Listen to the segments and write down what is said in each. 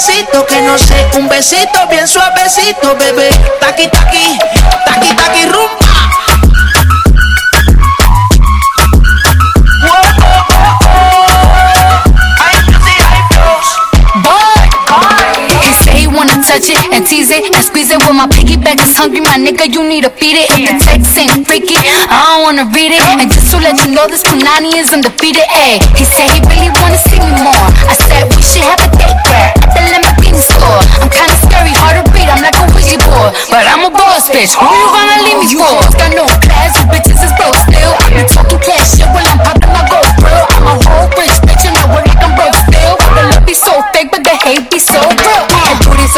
pasito que no sé, un besito bien suavecito, bebé. Taqui, taqui, taqui, taqui, rumba. touch it and tease it and squeeze it when my piggyback is hungry. My nigga, you need to feed it. If the text ain't freaky, I don't wanna read it. And just to let you know, this Punani is undefeated. Ayy, he said he really wanna see me more. I said we should have a date there store. I'm kinda scary, hard to read. I'm like a Ouija board, but I'm a boss bitch. Who you gonna leave me for? Got no class, you bitches is broke still. I be talking cash shit while I'm popping my gold grill. I'm a whole rich bitch and I work like I'm broke still. The love be so fake, but the hate be so real.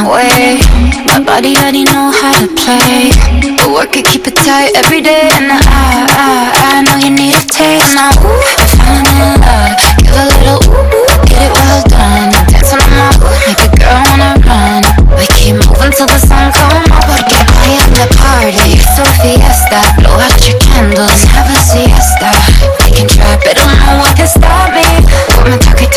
My way. My body already know how to play. But work it, keep it tight every day. And I, I, I know you need a taste. Now, ooh, falling in love. Give a little ooh, get it well done. Dance on my ooh, make a girl wanna run. We keep moving till the sun come up. Porque hoy at the party. It's a fiesta. Blow out your candles, have a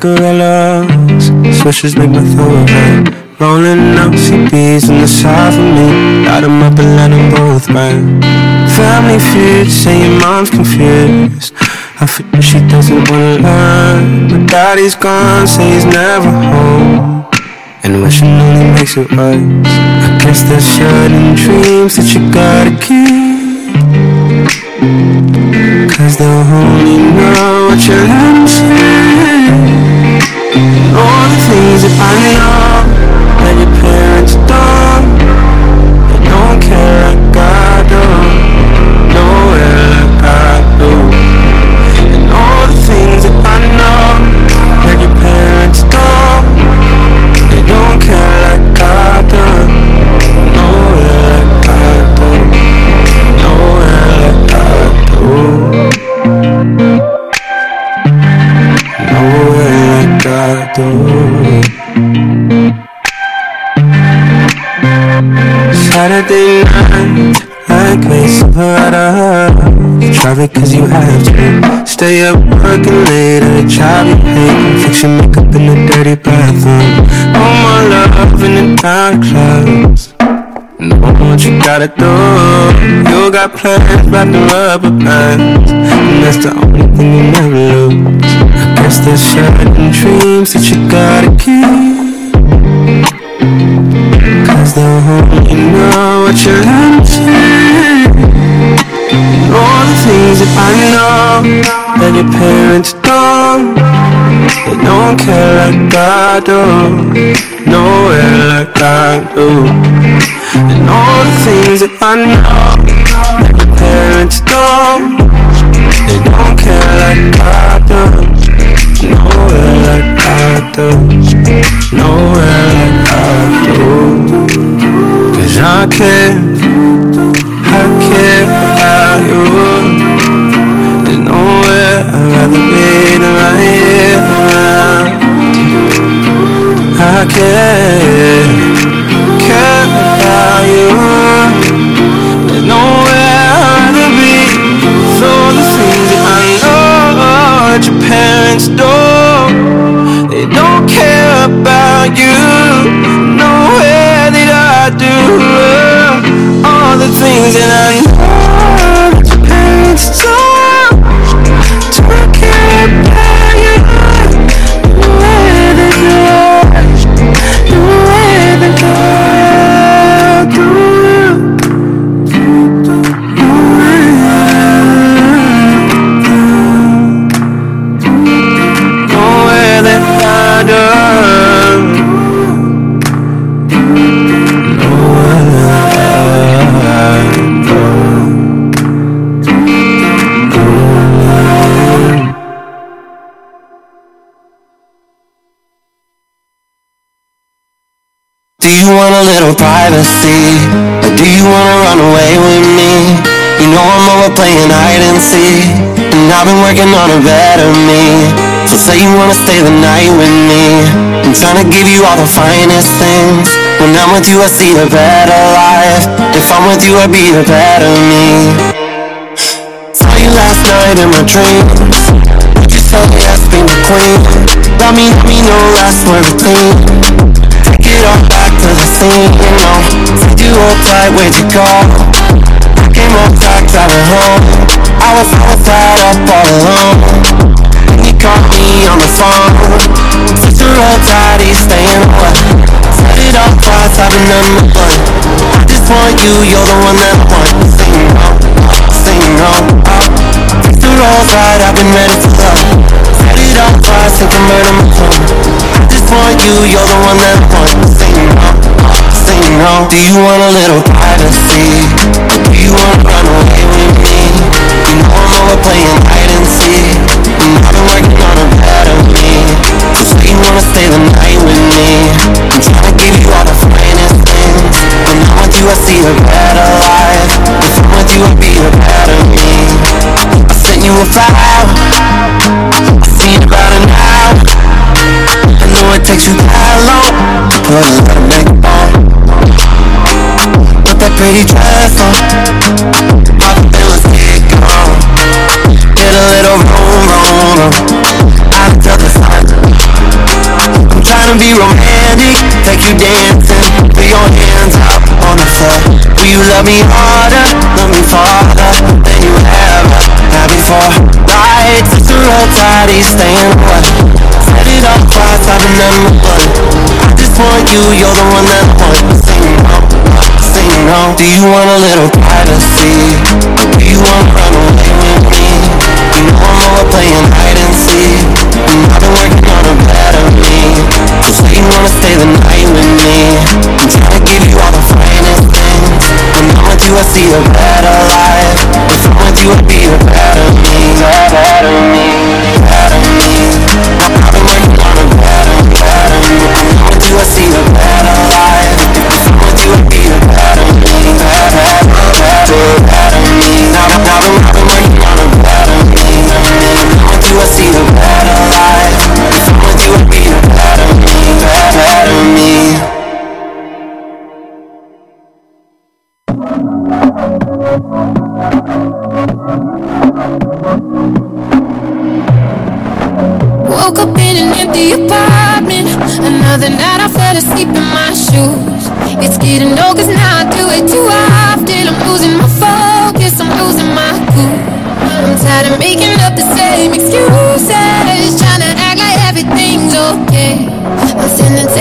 cigarillos, swishers make my throat hurt. Rolling up CDs on the side for me, light 'em up and let 'em both burn. Family feud, saying mom's confused. I feel she doesn't wanna learn. But daddy's gone, say he's never home. And wishing only makes it worse. I guess there's certain dreams that you gotta keep. Cause they'll only know what you let them say All the things that I know Night Like me. Silverado Traffic cause you have to Stay up working late at a job you Fix your makeup in the dirty bathroom. All my love in the dark clouds. Know what you gotta do You got plans wrapped in rubber bands. And that's the only thing you never lose. I guess there's certain dreams that you gotta keep Cause they'll only know what you let them say All the things that I know That your parents don't. They don't care like I do. Nowhere like I do. And all the things that I know That your parents don't. They don't care like I do Cause you, you're the one that I want Sing on, sing on Do you want a little privacy? Do you wanna run away with me? You know I'm over playing hide and seek. I've been working on a better me. Say you wanna stay the night with me. I'm trying to give you all the finest things. When I'm with you I see a better life If I'm with you I be a better me. I sent you a file to put a lot of makeup on Put that pretty dress on it, then let's get gone Get a little room, room, Out to the sun I'm trying to be romantic Take you dancing Put your hands up on the floor Will you love me harder, love me farther Than you ever have before Right, sister, hold tight, he's staying away Set it up twice, number one Want you, you're the one that I want Sing on, sing on. Do you want a little privacy? Do you wanna run away with me? You know I'm over playing hide and seek. And I've been working on a better me. So say you wanna stay the night with me. I'm trying to give you all the finest things. When I'm with you I see a better life. If I'm with you I'll be a better me. Better me, see the better you me now, now,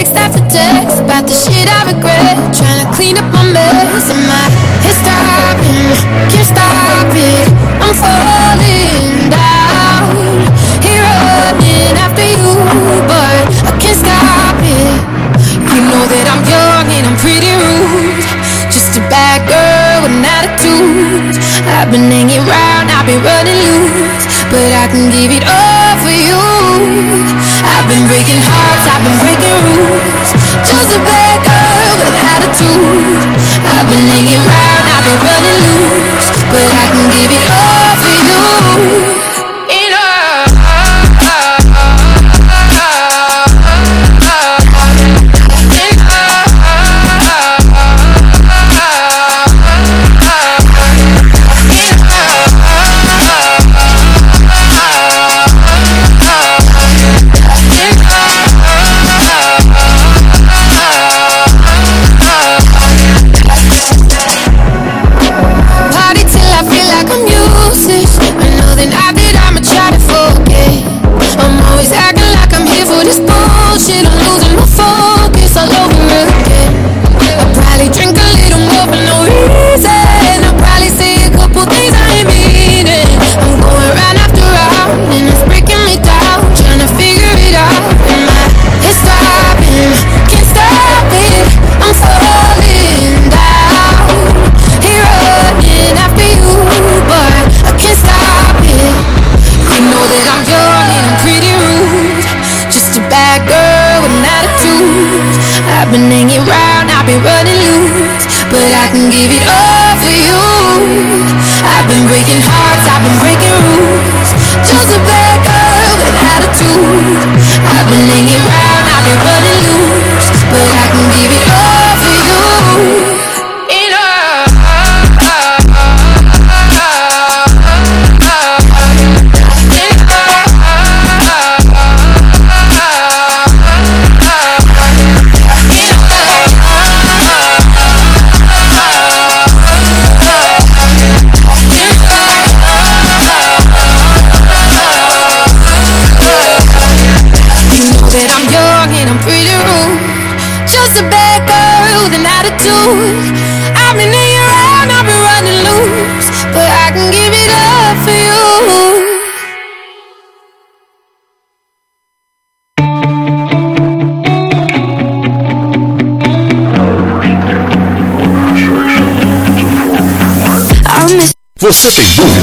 sending text text about the shit I regret. Trying to clean up my mess and my head stopping. Can't stop it. I'm falling down. Here running after you, but I can't stop it. You know that I'm young and I'm pretty rude. Just a bad girl with an attitude. I've been hanging around, I've been running loose, but I can give it all for you. Been breaking hearts, I've been breaking rules. Just a bad girl with attitude. I've been hanging around, I've been running loose, but I can give it all for you.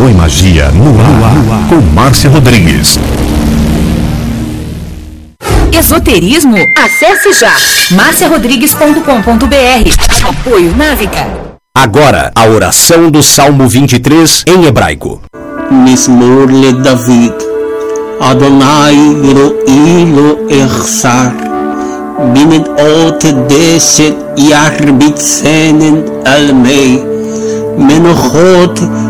Tarô e Magia no ar, com Márcia Rodrigues. Esoterismo? Acesse já marciarodrigues.com.br Apoio Návica. Agora, a oração do Salmo 23 em hebraico. Mismor le David Adonai ro'i lo echsar Bimet ot deset yarbit senen almei Menochot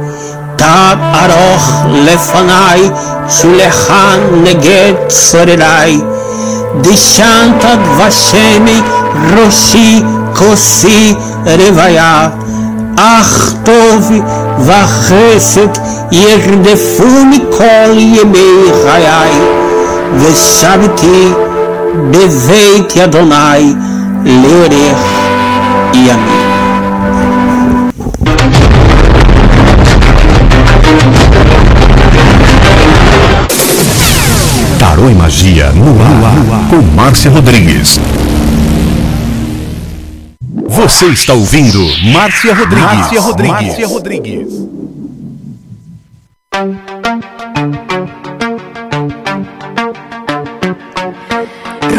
Tad aroch lefanai, shulechan neget sorerai. Dishantad vashemi, roshi kosi revaya. Ach tov vachesed ירדפוני כל ימי חיי, ושבתי בבית אדוני לאורך ימים. Tarô e Magia no ar, com Márcia Rodrigues. Você está ouvindo Márcia Rodrigues. Márcia Rodrigues. Márcia Rodrigues.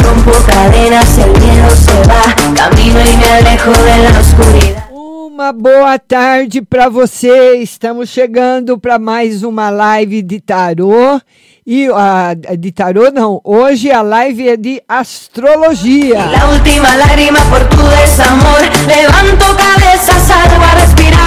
Rompo cadenas, el miedo se va, camino y me alejo de la oscuridad. Uma boa tarde para você. Estamos chegando para mais uma live de tarô e a, de tarô não, hoje a live é de astrologia. La última lágrima por tu desamor, levanto salgo a respirar.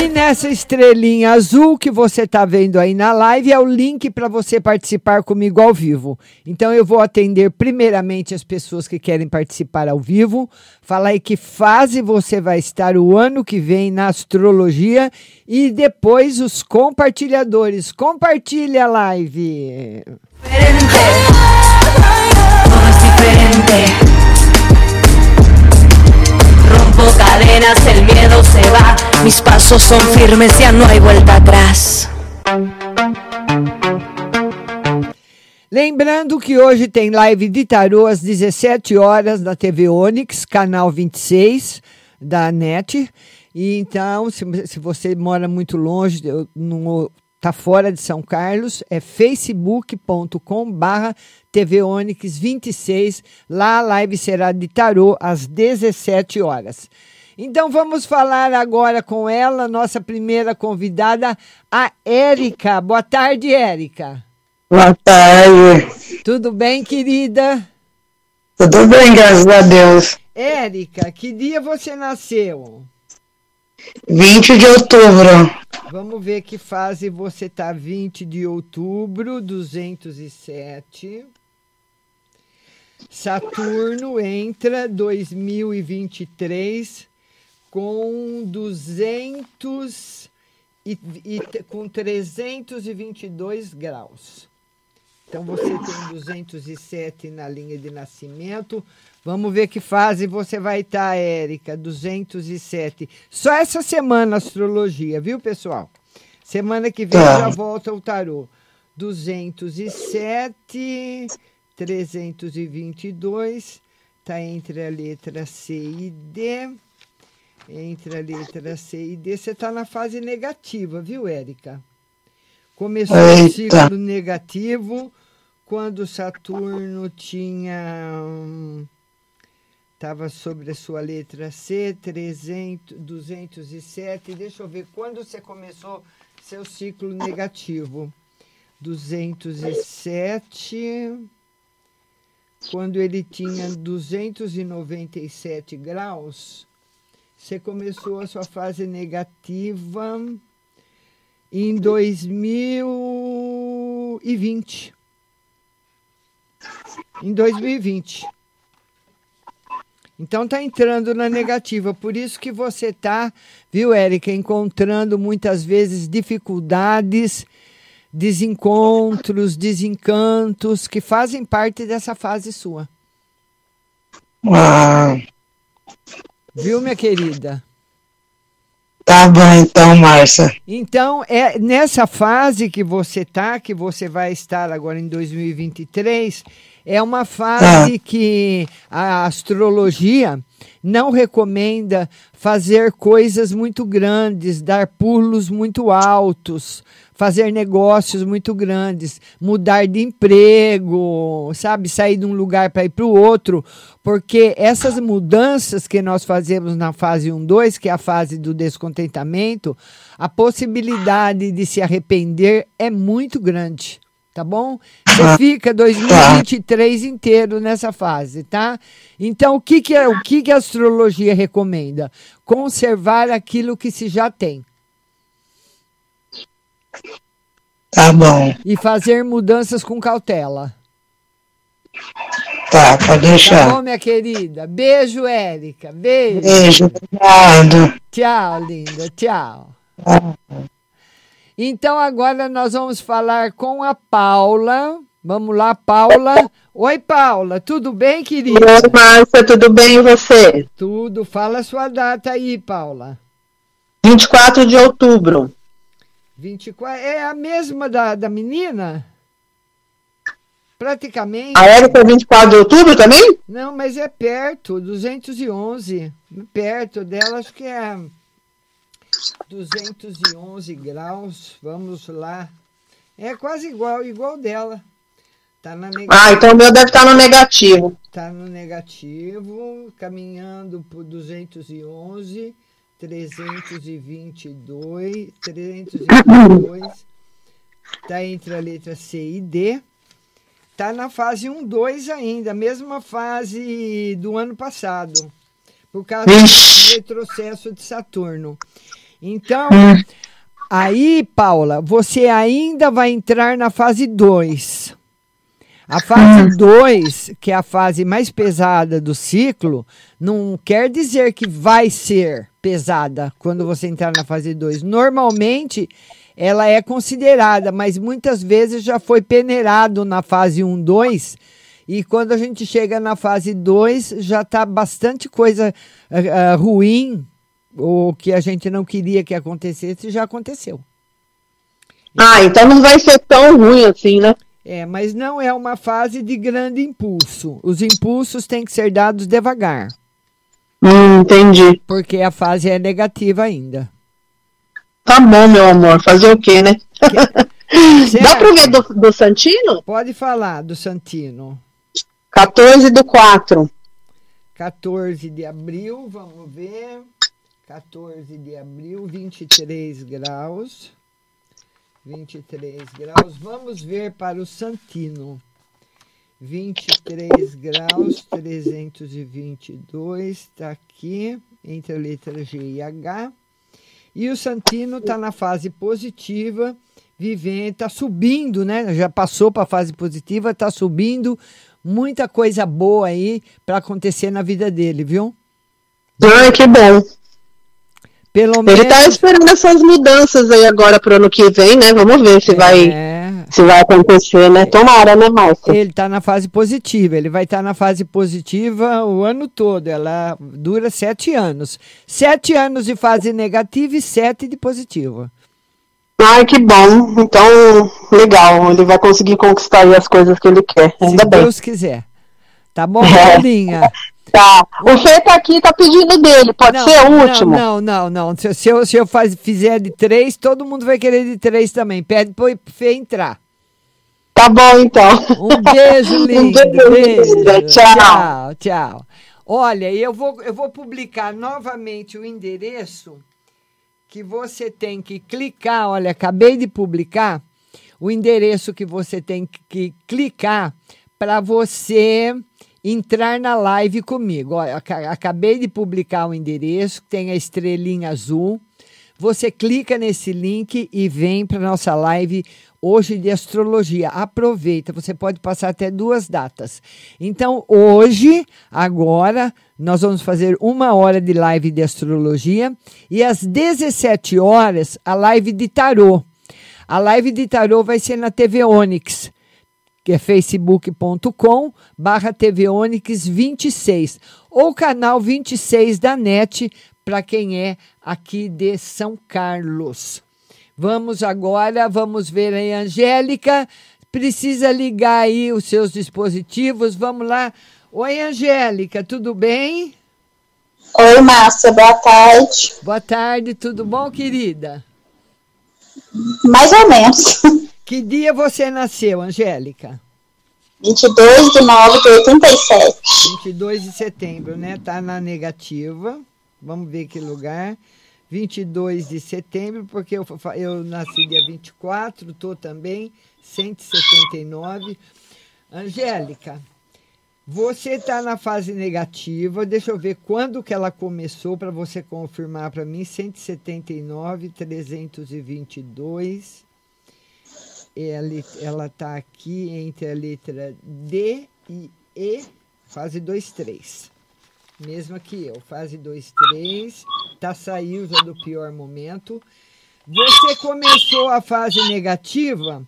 E nessa estrelinha azul que você está vendo aí na live é o link para você participar comigo ao vivo. Então eu vou atender primeiramente as pessoas que querem participar ao vivo, falar aí que fase você vai estar o ano que vem na astrologia e depois os compartilhadores. Compartilha a live. Rompo cadenas, el miedo se va. Mis pasos son firmes, ya no hay vuelta atrás. Lembrando que hoje tem live de tarô às 17 horas na TV Onix, canal 26 da NET. E então, se, se você mora muito longe, eu não tá fora de São Carlos, é facebook.com barra TV Onix 26. Lá a live será de tarô às 17 horas. Então vamos falar agora com ela, nossa primeira convidada, a Érica. Boa tarde, Érica. Boa tarde. Tudo bem, querida? Tudo bem, graças a Deus. Érica, que dia você nasceu? 20 de outubro. Vamos ver que fase você tá. 20 de outubro, 207. Saturno entra 2023 com 200 e, e com 322 graus. Então você tem 207 na linha de nascimento. Vamos ver que fase você vai estar, tá, Érica. 207. Só essa semana astrologia, viu, pessoal? Semana que vem tá. já volta o tarô. 207, 322. Tá entre a letra C e D. Entre a letra C e D. Você está na fase negativa, viu, Érica? Começou Eita. o ciclo negativo quando Saturno tinha estava sobre a sua letra C, 300, 207. Deixa eu ver quando você começou seu ciclo negativo. 207. Quando ele tinha 297 graus, você começou a sua fase negativa em 2020 em 2020. Então está entrando na negativa, por isso que você está, viu, Érica, encontrando muitas vezes dificuldades, desencontros, desencantos que fazem parte dessa fase sua. Ah. Viu, minha querida? Tá bom, então, Márcia. Então, é nessa fase que você tá, que você vai estar agora em 2023, é uma fase ah. que a astrologia não recomenda fazer coisas muito grandes, dar pulos muito altos, fazer negócios muito grandes, mudar de emprego, sabe, sair de um lugar para ir para o outro, porque essas mudanças que nós fazemos na fase 1, 2, que é a fase do descontentamento, a possibilidade de se arrepender é muito grande tá bom? Você ah. fica 2023 inteiro nessa fase, tá? Então, o que, que, o que, que a astrologia recomenda? Conservar aquilo que se já tem. Tá bom. E fazer mudanças com cautela. Tá, pode deixar. Tá bom, minha querida? Beijo, Érica. Beijo. Beijo, obrigado. Tchau, linda. Tchau. Tchau. Então agora nós vamos falar com a Paula. Vamos lá, Paula. Oi, Paula, tudo bem, querida? Oi, Márcia, tudo bem e você? Tudo. Fala a sua data aí, Paula. 24 de outubro. 24. É a mesma da, da menina? Praticamente. A Érica é 24 de outubro também? Não, mas é perto, 211. Perto dela, acho que é 211 graus, vamos lá. É quase igual, igual dela. Tá na Ah, então o meu deve estar tá no negativo. Tá no negativo, caminhando por 211, 322, 322. tá entre a letra C e D. Tá na fase 1, 2 ainda, mesma fase do ano passado. Por causa do retrocesso de Saturno. Então, hum. aí, Paula, você ainda vai entrar na fase 2. A fase 2, hum. que é a fase mais pesada do ciclo, não quer dizer que vai ser pesada quando você entrar na fase 2. Normalmente, ela é considerada, mas muitas vezes já foi peneirado na fase 1, um, 2. E quando a gente chega na fase 2, já está bastante coisa uh, ruim o que a gente não queria que acontecesse já aconteceu. Ah, então não vai ser tão ruim assim, né? É, mas não é uma fase de grande impulso. Os impulsos têm que ser dados devagar. Hum, entendi. Porque a fase é negativa ainda. Tá bom, meu amor. Fazer o quê, né? Dá pra ver do, do Santino? Pode falar do Santino. 14 do 4. 14 de abril, vamos ver. 14 de abril, 23 graus. 23 graus. Vamos ver para o Santino. 23 graus, 322, está aqui, entre a letra G e H. E o Santino está na fase positiva, vivendo, está subindo, né? Já passou para a fase positiva, está subindo. Muita coisa boa aí para acontecer na vida dele, viu? Ai, que bom. Pelo Ele está menos- esperando essas mudanças aí agora pro ano que vem, né? Vamos ver se vai se vai acontecer, né? Tomara, né, Márcia? Ele está na fase positiva, ele vai estar na fase positiva o ano todo. Ela dura sete anos. Sete anos de fase negativa e sete de positiva. Ai, que bom. Então, legal. Ele vai conseguir conquistar aí as coisas que ele quer. Ainda Se bem. Deus quiser. Tá bom, É. Paulinha? Tá. O Fê tá aqui, tá pedindo dele. Pode ser o último? Não, não, não. Se, se eu, se eu faz, fizer de três, todo mundo vai querer de três também. Pede pro Fê entrar. Tá bom, então. Um beijo, lindo. beijo, beijo. linda. Tchau. tchau, tchau. Olha, eu vou, eu vou publicar novamente o endereço que você tem que clicar. Olha, acabei de publicar o endereço que você tem que clicar para você entrar na live comigo. Olha, aca- acabei de publicar o endereço, tem a estrelinha azul. Você clica nesse link e vem para nossa live hoje de astrologia. Aproveita, você pode passar até duas datas. Então, hoje, agora, nós vamos fazer uma hora de live de astrologia e às 17 horas a live de tarô. A live de tarô vai ser na TV Onix que é facebook.com barra TV Onix 26, ou canal 26 da NET, para quem é aqui de São Carlos. Vamos agora, vamos ver aí, Angélica, precisa ligar aí os seus dispositivos, vamos lá. Oi, Angélica, tudo bem? Oi, Márcia, boa tarde. Boa tarde, tudo bom, querida? Mais ou menos. Que dia você nasceu, Angélica? 22 de 9 de 87. 22 de setembro, né? Tá na negativa. Vamos ver que lugar. 22 de setembro, porque eu, eu nasci dia 24, tô também 179. Angélica, você está na fase negativa. Deixa eu ver quando que ela começou para você confirmar para mim. 179, 322. Ela está aqui entre a letra D e E, fase 2, 3. Mesma que eu, fase 2, 3. Tá saiu já do pior momento. Você começou a fase negativa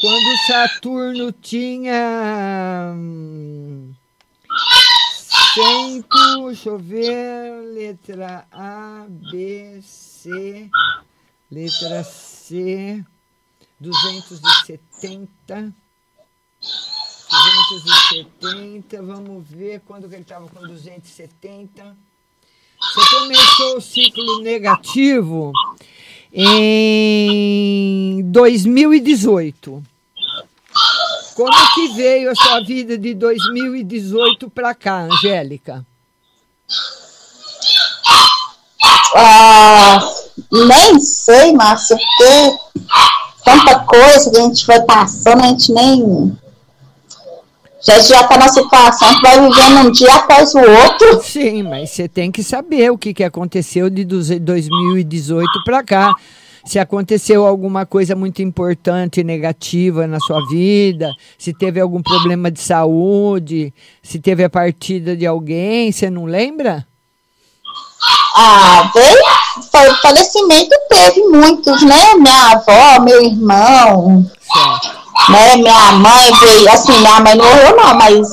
quando Saturno tinha hum, cento, deixa eu ver, letra A, B, C, letra C, 270. 270, vamos ver quando que ele estava com 270. Você começou o ciclo negativo em 2018. Como que veio a sua vida de 2018 para cá, Angélica? Ah, nem sei, Márcia, porque tanta coisa que a gente vai passando, a gente nem. Já já está na situação que vai vivendo um dia após o outro. Sim, mas você tem que saber o que, que aconteceu de 2018 para cá. Se aconteceu alguma coisa muito importante, negativa na sua vida, se teve algum problema de saúde, se teve a partida de alguém, você não lembra? Ah, veio, fa- falecimento teve muitos, né? Minha avó, meu irmão, né? Minha mãe veio, assim, minha mãe não morreu não, mas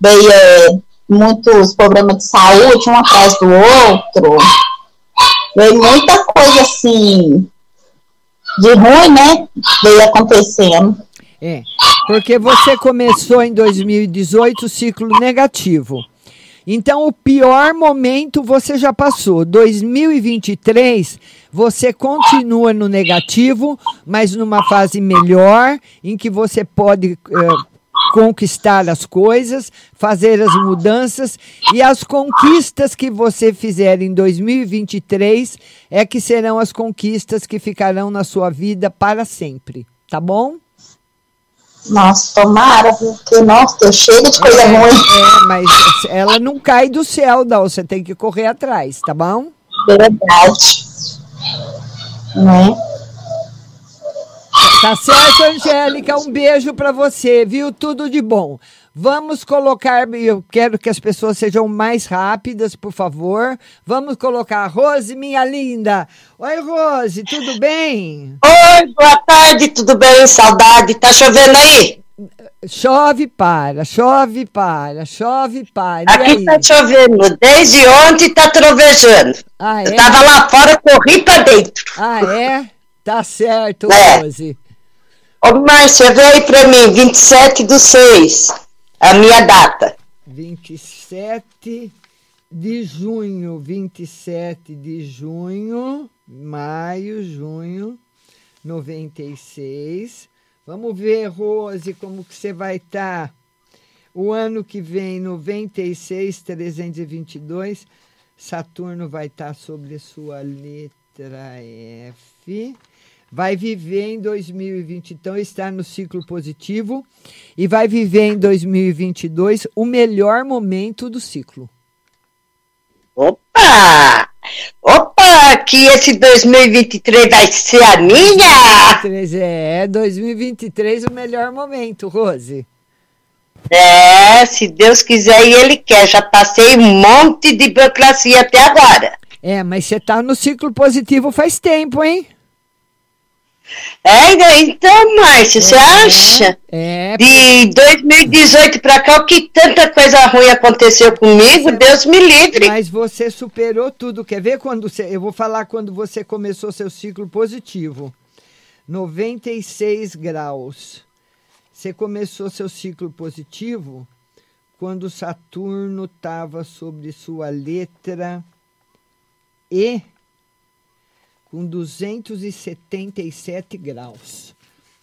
veio é, muitos problemas de saúde, um atrás do outro. Veio muita coisa assim, de ruim, né? Veio acontecendo. É, porque você começou em 2018 o ciclo negativo. Então, o pior momento você já passou. 2023, você continua no negativo, mas numa fase melhor, em que você pode eh, conquistar as coisas, fazer as mudanças e as conquistas que você fizer em 2023 é que serão as conquistas que ficarão na sua vida para sempre, tá bom? Nossa, tomara, porque, nossa, chega de coisa é, ruim. É, mas ela não cai do céu, não. Você tem que correr atrás, tá bom? Verdade. Né? Tá certo, Angélica? Um beijo para você, viu? Tudo de bom. Vamos colocar, eu quero que as pessoas sejam mais rápidas, por favor. Vamos colocar Rose, minha linda. Oi, Rose, tudo bem? Oi, boa tarde, tudo bem? Saudade. Tá chovendo aí? Chove para, chove para, chove para. Aqui tá chovendo. Desde ontem tá trovejando. Ah, é? Eu tava lá fora, corri pra dentro. Ah, é? Tá certo, É. Rose. Ô, Márcia, aí pra mim, 27 do 6, a minha data. 27 de junho, 27 de junho, maio, junho, 96. Vamos ver, Rose, como que você vai estar. O ano que vem, 96, 322, Saturno vai estar sobre sua letra F. Vai viver em 2020, então está no ciclo positivo e vai viver em 2022 o melhor momento do ciclo. Opa! Opa, que esse 2023 vai ser a minha! 2023, é, 2023 o melhor momento, Rose. É, se Deus quiser e Ele quer. Já passei um monte de burocracia até agora. É, mas você está no ciclo positivo faz tempo, hein? É, então, Márcia, você acha? É. De 2018 pra cá, o que tanta coisa ruim aconteceu comigo, Deus me livre. Mas você superou tudo. Quer ver quando você. Eu vou falar quando você começou seu ciclo positivo. 96 graus. Você começou seu ciclo positivo quando Saturno estava sobre sua letra E com 277 graus.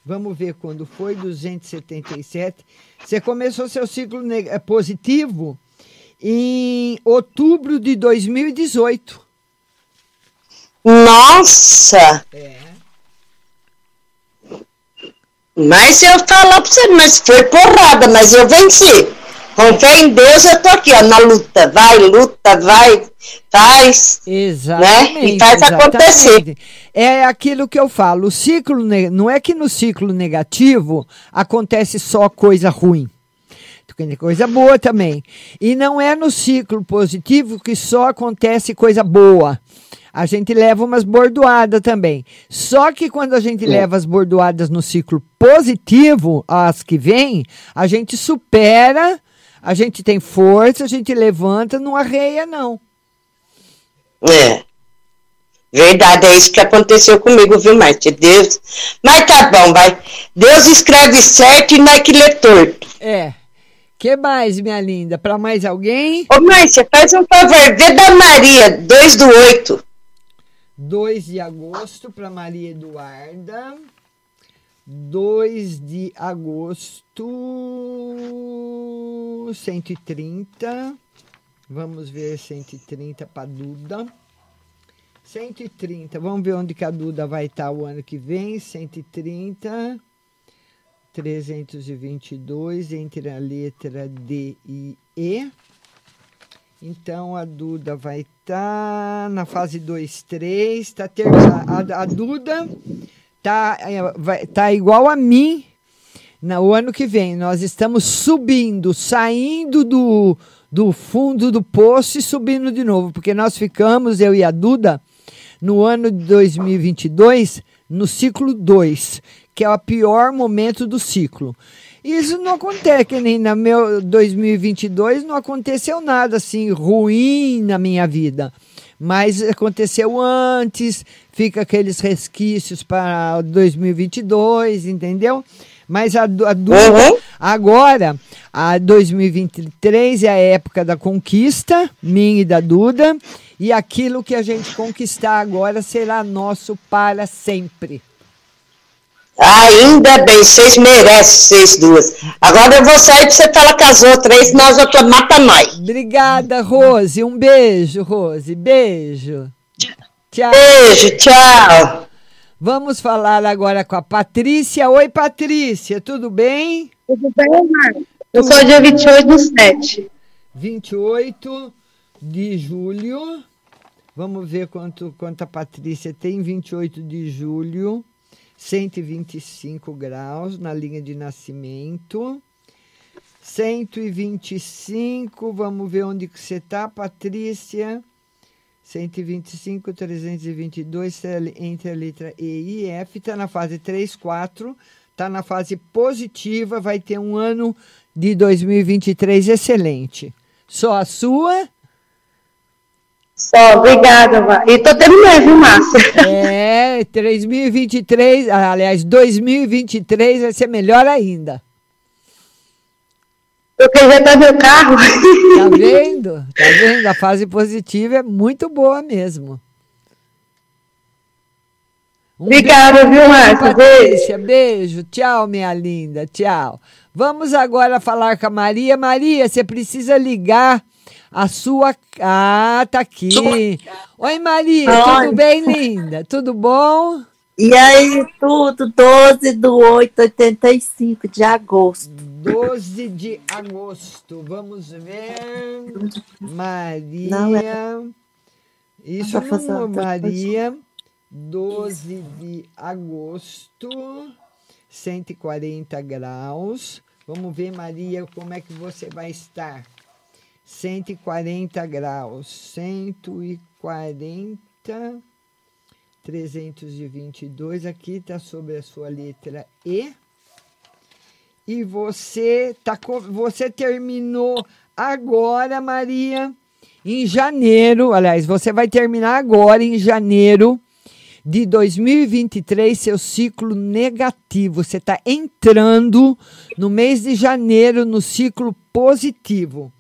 Vamos ver quando foi 277. Você começou seu ciclo eh, positivo em outubro de 2018. Nossa! É. Mas eu falar pra você, mas foi porrada, mas eu venci. Com fé em Deus, eu tô aqui, ó, na luta. Vai, luta, vai, faz. Exatamente. Né? E faz acontecer. exatamente. É aquilo que eu falo. O ciclo não é que no ciclo negativo acontece só coisa ruim. Tem coisa boa também. E não é no ciclo positivo que só acontece coisa boa. A gente leva umas bordoadas também. Só que quando a gente É. leva as bordoadas no ciclo positivo, as que vêm, a gente supera, a gente tem força, a gente levanta, não arreia, não. É. Verdade, é isso que aconteceu comigo, viu, Márcia? Deus. Mas tá bom, vai. Deus escreve certo e não é que lê torto. É. que mais, minha linda? Para mais alguém? Ô, Márcia, faz um favor, vê da Maria, 2 do 8. 2 de agosto para Maria Eduarda. 2 de agosto, 130. Vamos ver 130 para Duda. 130, vamos ver onde que a Duda vai estar o ano que vem. 130, 322 entre a letra D e E. Então a Duda vai estar na fase 2, 3. Tá ter, a, a, a Duda tá, é, vai, tá igual a mim no ano que vem. Nós estamos subindo, saindo do, do fundo do poço e subindo de novo, porque nós ficamos, eu e a Duda, no ano de 2022, no ciclo 2, que é o pior momento do ciclo. Isso não acontece, que nem no meu 2022 não aconteceu nada assim ruim na minha vida. Mas aconteceu antes, fica aqueles resquícios para 2022, entendeu? Mas a, a Duda, uhum. agora, a 2023 é a época da conquista, minha e da Duda, e aquilo que a gente conquistar agora será nosso para sempre. Ainda bem, vocês merecem, vocês duas. Agora eu vou sair para você falar com as outras, senão as outras matam nós. Obrigada, Rose. Um beijo, Rose. Beijo. Tchau. Beijo, tchau. Vamos falar agora com a Patrícia. Oi, Patrícia, tudo bem? Tudo bem, Marcos? Eu sou dia 28 do 7. 28 de julho. Vamos ver quanto, quanto a Patrícia tem. 28 de julho. 125 graus na linha de nascimento. 125, vamos ver onde que você está, Patrícia. 125, 322, entre a letra E e F, está na fase 3, 4, está na fase positiva, vai ter um ano de 2023 excelente. Só a sua? Só, obrigada, E tô terminando, viu, Márcia? É, 2023, aliás, 2023 vai ser melhor ainda. Porque já tá meu carro. Tá vendo? Tá vendo? A fase positiva é muito boa mesmo. Um Obrigada, viu, Márcia? Beijo. Beijo. Tchau, minha linda. Tchau. Vamos agora falar com a Maria. Maria, você precisa ligar a sua. Ah, tá aqui. Oi, Maria, Oi. tudo bem, linda? Tudo bom? E aí, tudo? 12 do 8, 85 de agosto. 12 de agosto. Vamos ver. Maria. Não é... Isso não, Maria. 12 de agosto. 140 graus. Vamos ver, Maria, como é que você vai estar. 140 graus, 140, 322, aqui está sobre a sua letra E. E você, tá, você terminou agora, Maria, em janeiro, aliás, você vai terminar agora, em janeiro de 2023, seu ciclo negativo. Você está entrando no mês de janeiro no ciclo positivo.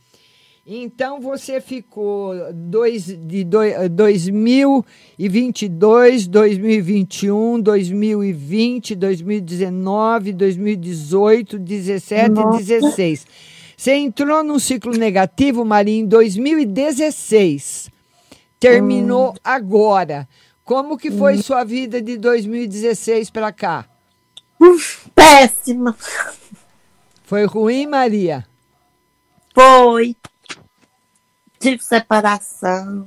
Então você ficou dois, de dois, 2022, 2021, 2020, 2019, 2018, 17 e 16. Você entrou num ciclo negativo, Maria, em 2016. Terminou hum. agora. Como que foi hum. sua vida de 2016 para cá? péssima. Foi ruim, Maria? Foi tive separação.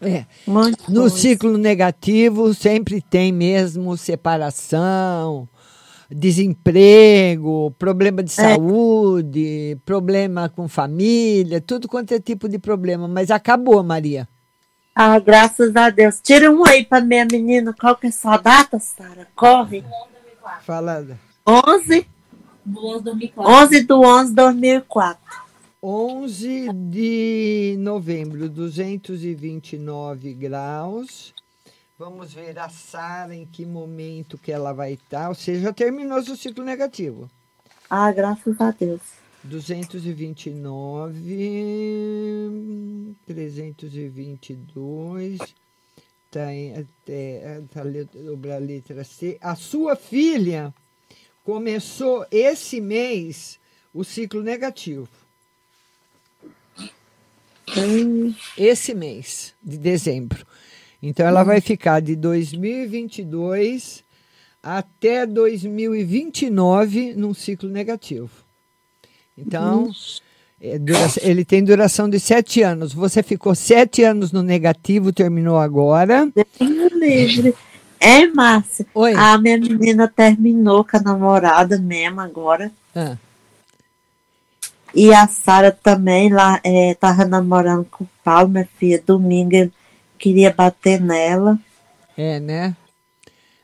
É. Muito no coisa. ciclo negativo sempre tem mesmo separação, desemprego, problema de é. saúde, problema com família, tudo quanto é tipo de problema. Mas acabou, Maria. Ah, graças a Deus. Tira um aí para minha menina. Qual que é a sua data, Sara? Corre. Falando. 11? Do 11 2004. 11 do 11 2004. 11 de novembro, 229 graus. Vamos ver a Sara em que momento que ela vai estar. Ou seja, terminou seu ciclo negativo. Ah, graças a Deus. 229, 322, tá, em, é, tá a letra C. A sua filha começou esse mês o ciclo negativo. Esse mês de dezembro. Então ela vai ficar de 2022 até 2029 num ciclo negativo. Então, é, ele tem duração de sete anos. Você ficou sete anos no negativo, terminou agora. livre. É, Márcia. Oi. A minha menina terminou com a namorada mesmo agora. Ah. E a Sara também lá é, tava namorando com o Paulo, minha filha. Domingo ele queria bater nela. É, né?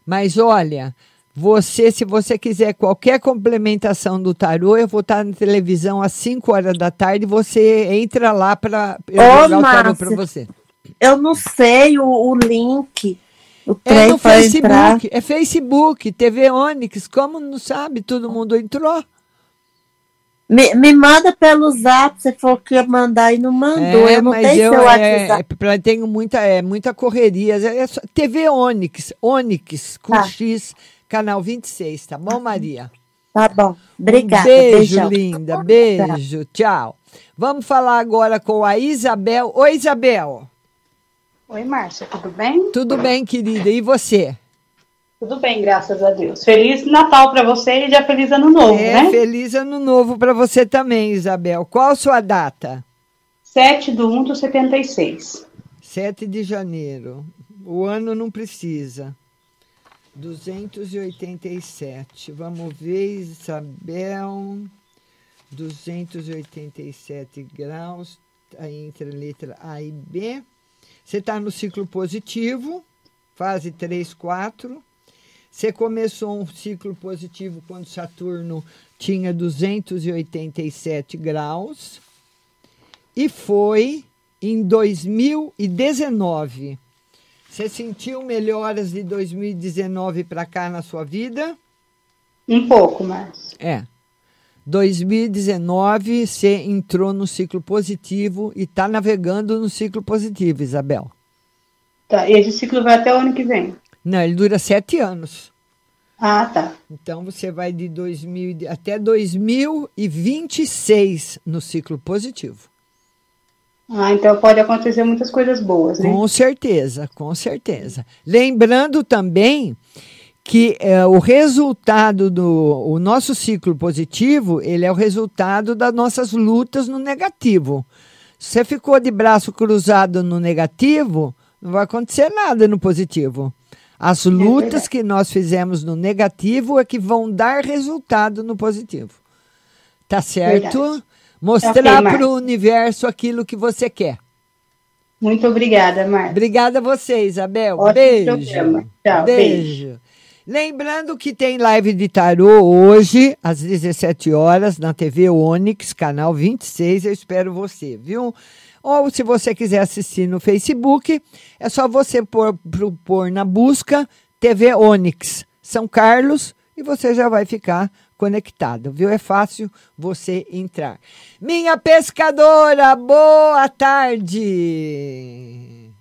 Mas olha, você, se você quiser qualquer complementação do tarô, eu vou estar na televisão às 5 horas da tarde. Você entra lá para eu Ô, jogar Márcia, o tarô para você. Eu não sei o, o link. O é no Facebook, entrar. é Facebook, TV Onix, como não sabe, todo mundo entrou. Me, me manda pelo zap, você falou que ia mandar e não mandou. É, eu não mas tenho eu seu é, WhatsApp. é, tenho muita, é, muita correria. É só- TV Onix, Onix com Tá. X, canal 26, tá bom, Maria? Tá bom. Obrigada. Um beijo, beijão. linda. Beijo. Tchau. Vamos falar agora com a Isabel. Oi, Isabel. Oi, Márcia, tudo bem? Tudo bem, querida? E você? Tudo bem, graças a Deus. Feliz Natal para você e já feliz Ano Novo, é, né? feliz ano novo para você também, Isabel. Qual a sua data? 7 de 1 de 76. 7 de janeiro. O ano não precisa. 287. Vamos ver, Isabel. 287 graus. Tá entre a letra A e B. Você está no ciclo positivo, fase 3, 4. Você começou um ciclo positivo quando Saturno tinha 287 graus. E foi em 2019. Você sentiu melhoras de 2019 para cá na sua vida? Um pouco, Márcia. É. 2019 você entrou no ciclo positivo e está navegando no ciclo positivo, Isabel. Tá, e esse ciclo vai até o ano que vem. Não, ele dura sete anos. Ah, tá. Então você vai de 2000 de- até 2026 no ciclo positivo. Ah, então pode acontecer muitas coisas boas, né? Com certeza, com certeza. Lembrando também que é, o resultado do o nosso ciclo positivo, ele é o resultado das nossas lutas no negativo. Se você ficou de braço cruzado no negativo, não vai acontecer nada no positivo. As lutas que nós fizemos no negativo é que vão dar resultado no positivo. Tá certo? Verdade. Mostrar Ok, para o universo aquilo que você quer. Muito obrigada, Márcia. Obrigada a você, Isabel. Ótimo beijo. Tchau, beijo. Lembrando que tem live de tarô hoje, às 17 horas, na TV Onix, canal 26. Eu espero você, viu? Ou se você quiser assistir no Facebook, é só você pôr, pôr na busca TV Onix São Carlos e você já vai ficar conectado, viu? É fácil você entrar. Minha pescadora, boa tarde.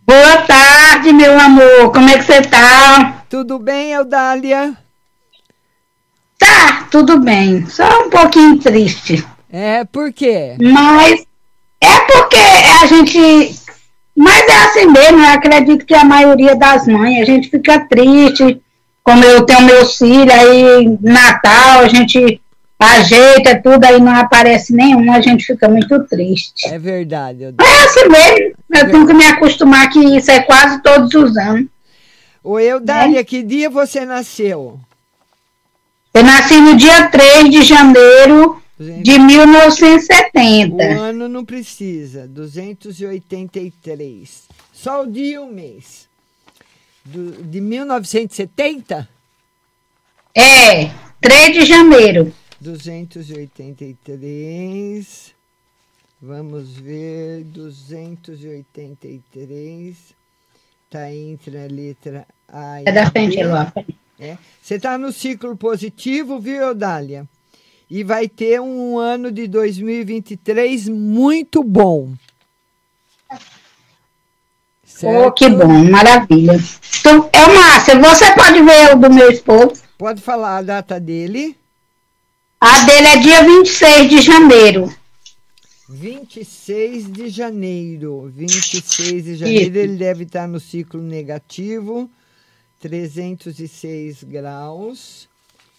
Boa tarde, meu amor. Como é que você tá? Tudo bem, Eudália? Tá, tudo bem. Só um pouquinho triste. É, por quê? Mas é porque a gente. Mas é assim mesmo, eu acredito que a maioria das mães, a gente fica triste. Como eu tenho meus filhos, aí Natal, a gente ajeita tudo, aí não aparece nenhum, a gente fica muito triste. É verdade. Eudália. É assim mesmo, eu tenho que me acostumar que isso é quase todos os anos. Ô, Eudália, que dia você nasceu? Eu nasci no dia 3 de janeiro de 1970. O ano não precisa. 283. Só o dia e o mês. Do- de 1970? É, 3 de janeiro. 283. Vamos ver. 283. Está entre a letra A e É da frente. Eloá. É. Você está no ciclo positivo, viu, Eudália? E vai ter um ano de 2023 muito bom. Oh, que bom, maravilha. Então, é Márcia, você pode ver o do meu esposo? Pode falar a data dele? A dele é dia 26 de janeiro. 26 de janeiro. 26 de janeiro, Isso. ele deve estar no ciclo negativo, 306 graus.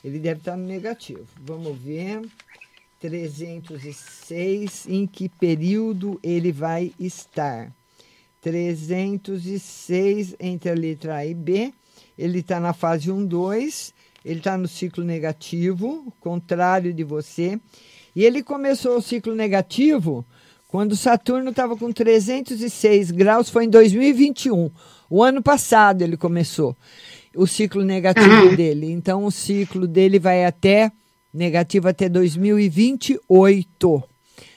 Ele deve estar no negativo. Vamos ver. 306, em que período ele vai estar? 306 entre a letra A e B. Ele está na fase 1, 2. Ele está no ciclo negativo, contrário de você. E ele começou o ciclo negativo quando Saturno estava com 306 graus, foi em 2021. O ano passado ele começou o ciclo negativo Uhum. dele. Então o ciclo dele vai até negativo até 2028.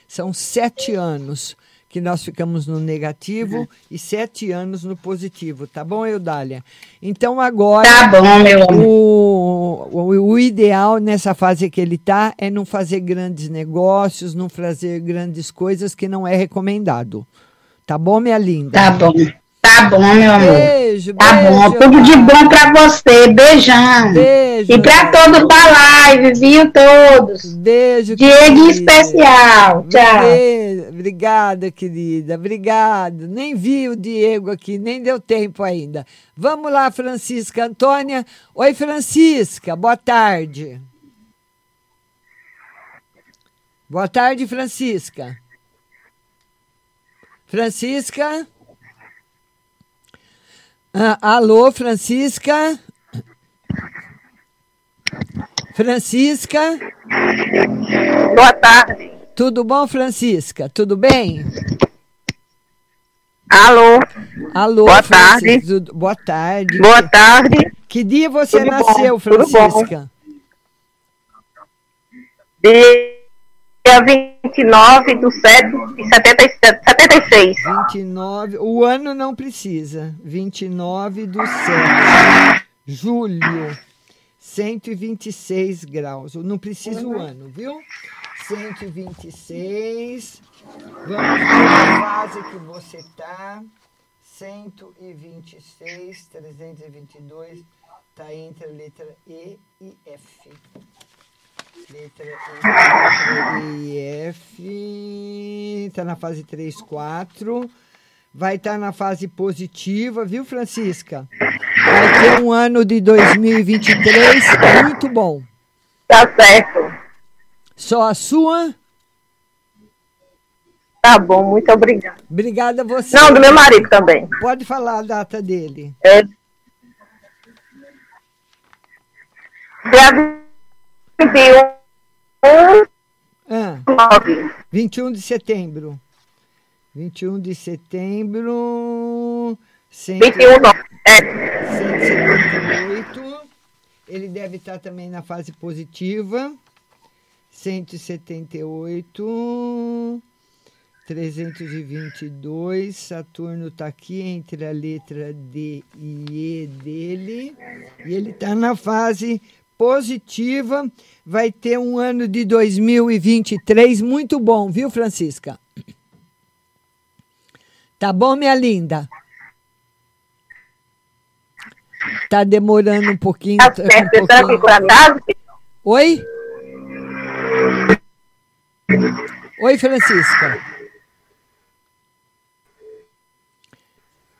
São sete anos que nós ficamos no negativo uhum. e sete anos no positivo, tá bom, Eudália? Então agora tá bom, meu. O, o, o ideal nessa fase que ele tá é não fazer grandes negócios, não fazer grandes coisas que não é recomendado. Tá bom, minha linda? Tá bom. Tá bom, meu amor. Beijo, tá beijo, bom. Tudo de bom pra você. Beijão. Beijo. E pra todos da live, viu? Todos. Beijo. Diego em especial. Tchau. Beijo. Obrigada, querida. Obrigada. Nem vi o Diego aqui, nem deu tempo ainda. Vamos lá, Francisca Antônia. Oi, Francisca. Boa tarde. Boa tarde, Francisca. Francisca? Ah, alô, Francisca? Francisca? Boa tarde. Tudo bom, Francisca? Tudo bem? Alô? Alô, Boa Francisca. tarde. Boa tarde. Boa tarde. Que dia você Tudo nasceu, bom, Francisca? Dia 29 do 7 de 77, 76. 29. O ano não precisa. 29 do 7. Julho. 126 graus. Não precisa o ano, viu? 126. Vamos ver a fase que você está. 126, 322. Está entre a letra E e F. Letra E, letra E, F. Está na fase 3, 4. Vai estar tá na fase positiva, viu, Francisca? Vai ter um ano de 2023 muito bom. Tá certo. Só a sua? Tá bom, muito obrigada. Obrigada a você. Não, do meu marido também. Pode falar a data dele. É. Dia 21. Ah, 9. 21 de setembro. 21 de setembro. 21, não. É. 178. Ele deve estar também na fase positiva. 178. 322. Saturno está aqui entre a letra D e E dele. E ele está na fase positiva. Vai ter um ano de 2023 muito bom, viu, Francisca? Tá bom, minha linda? Tá demorando um pouquinho. Tá certo, um pouquinho. Oi? Oi, Francisca.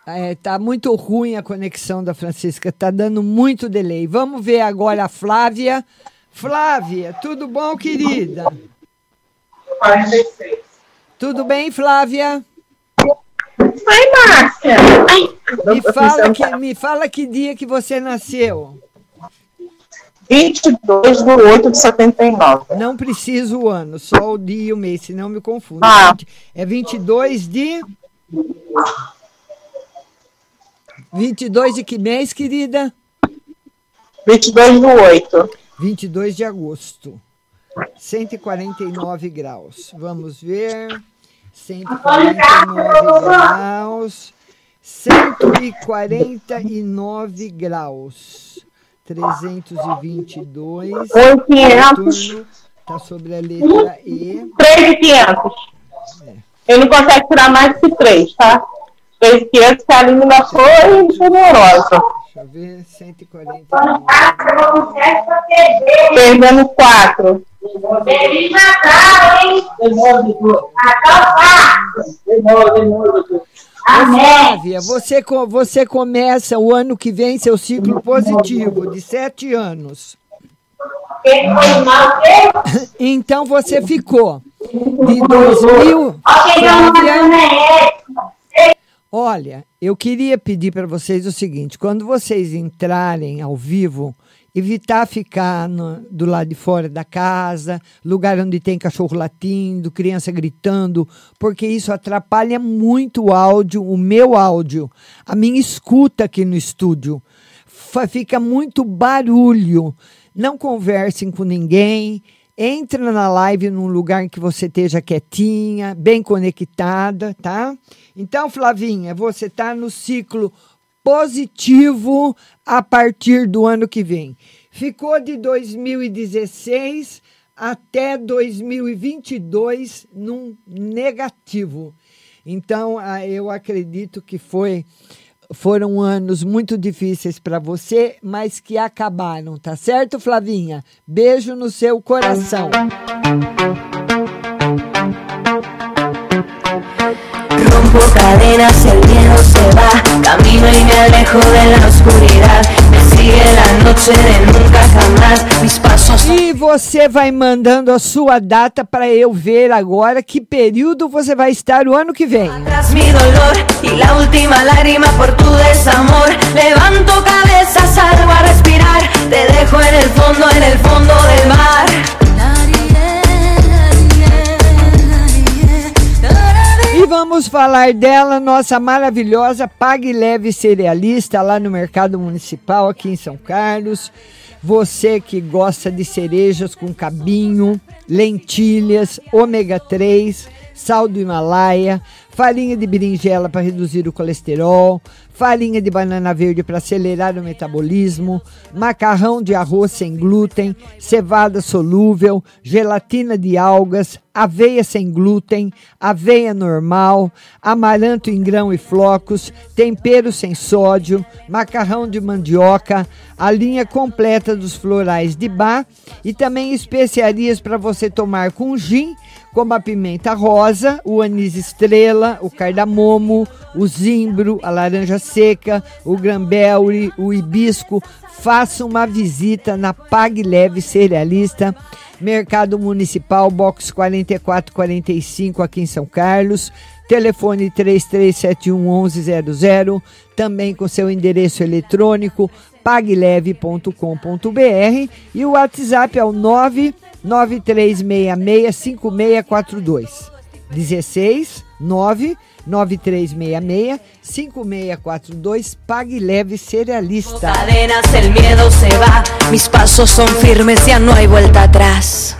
É, tá muito ruim a conexão da Francisca, tá dando muito delay. Vamos ver agora a Flávia. Flávia, tudo bom, querida? 46. Tudo bem, Flávia? Oi, Márcia. Me fala, que, me fala que dia que você nasceu. 22 de 8 de 79. Não precisa o ano, só o dia e o mês, senão me confundo. Ah. É 22 de. 22 de que mês, querida? 22 do 8. 22 de agosto. 149 graus. Vamos ver. 149 graus. 149 graus. 322. 8,500. Está sobre a letra E. 3,500. É. Ele não consegue tirar mais que 3, tá? 3,500 que a Aline foi generosa. Deixa eu ver, 149. Perdendo 4. Feliz Natal, hein? Flávia, você, você começa o ano que vem seu ciclo positivo de sete anos. Então você ficou de 2000. Olha, eu queria pedir para vocês o seguinte: quando vocês entrarem ao vivo, evitar ficar no, do lado de fora da casa, lugar onde tem cachorro latindo, criança gritando, porque isso atrapalha muito o áudio, o meu áudio, a minha escuta aqui no estúdio. Fica muito barulho. Não conversem com ninguém, Entra na live num lugar que você esteja quietinha, bem conectada, tá? Então, Flavinha, você está no ciclo positivo a partir do ano que vem. Ficou de 2016 até 2022 num negativo. Então, ah, eu acredito que foi foram anos muito difíceis para você, mas que acabaram, tá certo, Flavinha? Beijo no seu coração. Rompo cadenas, el miedo se va, camino y me alejo de la oscuridad. E você vai mandando a sua data para eu ver agora que período você vai estar o ano que vem. Levanto cabeza, salgo a respirar, te dejo en el fondo, en el fondo del mar. Vamos falar dela, nossa maravilhosa Pague Leve Cerealista, lá no Mercado Municipal, aqui em São Carlos. Você que gosta de cerejas com cabinho, lentilhas, ômega 3, sal do Himalaia, farinha de berinjela para reduzir o colesterol, farinha de banana verde para acelerar o metabolismo, macarrão de arroz sem glúten, cevada solúvel, gelatina de algas, aveia sem glúten, aveia normal, amaranto em grão e flocos, tempero sem sódio, macarrão de mandioca, a linha completa dos florais de bar e também especiarias para você tomar com gin, como a pimenta rosa, o anis estrela, o cardamomo, o zimbro, a laranja seca, o granberry, o hibisco. Faça uma visita na Pag Leve Cerealista, Mercado Municipal, box 4445 aqui em São Carlos. Telefone 3371 1100, também com seu endereço eletrônico pagleve.com.br e o WhatsApp é o 993665642. 16 99366 5642 Pague Leve Cerealista. Cadenas, el miedo se va, mis pasos son firmes, ya no hay vuelta atrás.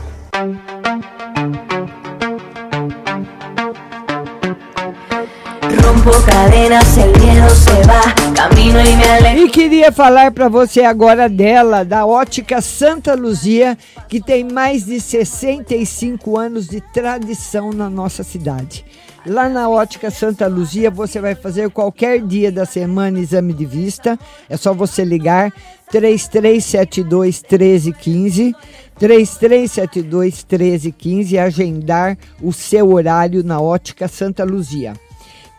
E queria falar para você agora dela, da Ótica Santa Luzia, que tem mais de 65 anos de tradição na nossa cidade. Lá na Ótica Santa Luzia, você vai fazer qualquer dia da semana exame de vista. É só você ligar 3372 1315, 3372 1315 e agendar o seu horário na Ótica Santa Luzia.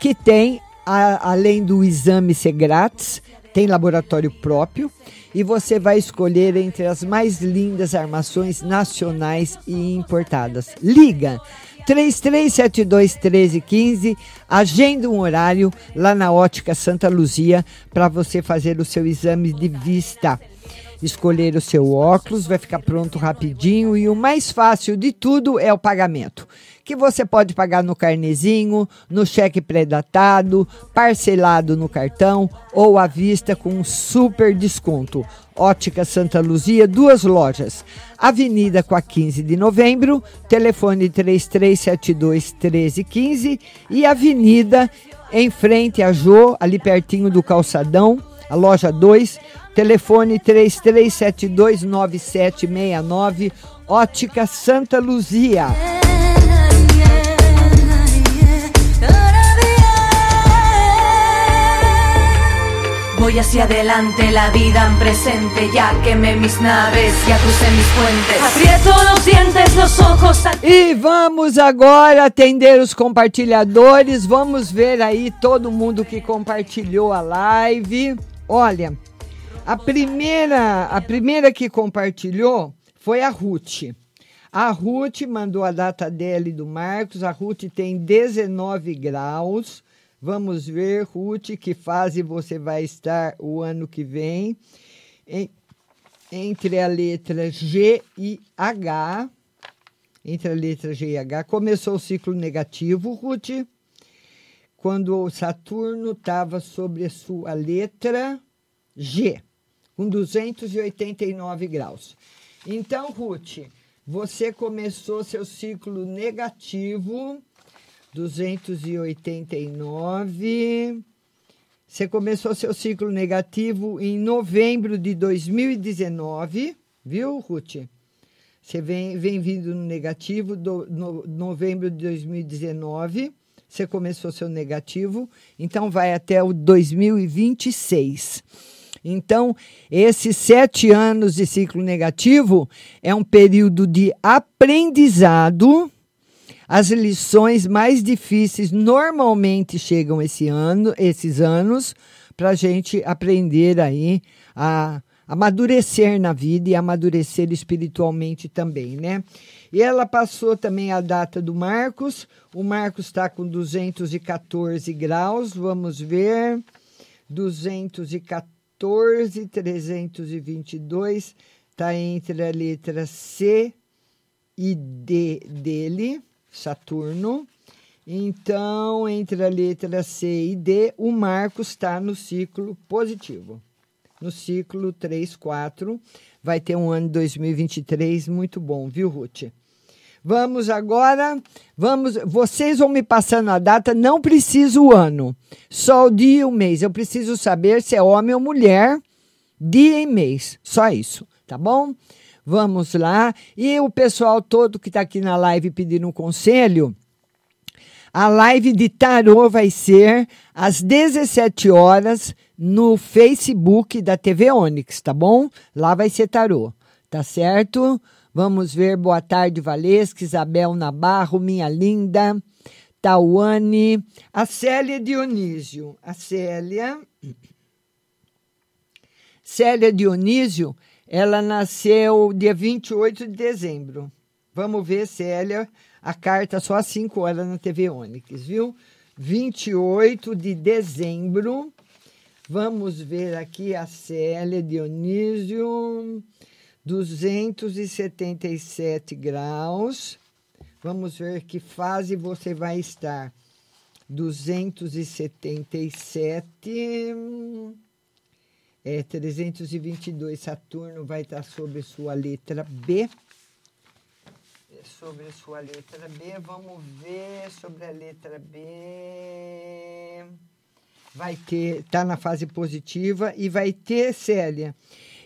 Que tem, a, além do exame ser grátis, tem laboratório próprio e você vai escolher entre as mais lindas armações nacionais e importadas. Liga 3372 1315, agenda um horário lá na Ótica Santa Luzia para você fazer o seu exame de vista. Escolher o seu óculos, vai ficar pronto rapidinho e o mais fácil de tudo é o pagamento que você pode pagar no carnezinho, no cheque pré-datado, parcelado no cartão ou à vista com um super desconto. Ótica Santa Luzia, duas lojas. Avenida com a 15 de novembro, telefone 3372 1315 e Avenida em frente a Jô, ali pertinho do calçadão, a loja 2, telefone 33729769, Ótica Santa Luzia. Voy hacia adelante, la vida en presente, ya quemé mis naves, ya crucé mis. Aprieto los dientes, los ojos. E vamos agora atender os compartilhadores. Vamos ver aí todo mundo que compartilhou a live. Olha, a primeira, a primeira que compartilhou foi a Ruth. A Ruth mandou a data dela e do Marcos. A Ruth tem 19 graus. Vamos ver, Ruth, que fase você vai estar o ano que vem. Em, entre a letra G e H. Entre a letra G e H. Começou o ciclo negativo, Ruth, quando o Saturno estava sobre a sua letra G, com 289 graus. Então, Ruth, Você começou seu ciclo negativo, 289. Você começou seu ciclo negativo em novembro de 2019, viu, Ruth? Você vem, vem vindo no negativo, do, no, novembro de 2019. Você começou seu negativo, então vai até o 2026. Então, esses sete anos de ciclo negativo é um período de aprendizado. As lições mais difíceis normalmente chegam esse ano, esses anos, para a gente aprender aí a amadurecer na vida e amadurecer espiritualmente também, né? E ela passou também a data do Marcos. O Marcos está com 214 graus, vamos ver. 214 14322 está entre a letra C e D dele, Saturno. Então, entre a letra C e D, o Marcos está no ciclo positivo. No ciclo 3, 4. Vai ter um ano 2023 muito bom, viu, Ruth? Vamos agora, vamos, vocês vão me passando a data, não preciso o ano, só o dia e o mês. Eu preciso saber se é homem ou mulher, dia e mês, só isso, tá bom? Vamos lá. E o pessoal todo que está aqui na live pedindo um conselho, a live de tarô vai ser às 17 horas no Facebook da TV Onix, tá bom? Lá vai ser tarô, tá certo? Vamos ver, boa tarde, Valesca, Isabel Nabarro, minha linda, Tauane, a Célia Dionísio. A Célia. Célia Dionísio, ela nasceu dia 28 de dezembro. Vamos ver, Célia, a carta só às 5 horas na TV Onix, viu? 28 de dezembro. Vamos ver aqui a Célia Dionísio. 277 graus. Vamos ver que fase você vai estar. 277. É, 322. Saturno vai estar sobre sua letra B. Sobre sua letra B, vamos ver sobre a letra B. Vai ter, tá na fase positiva e vai ter, Célia,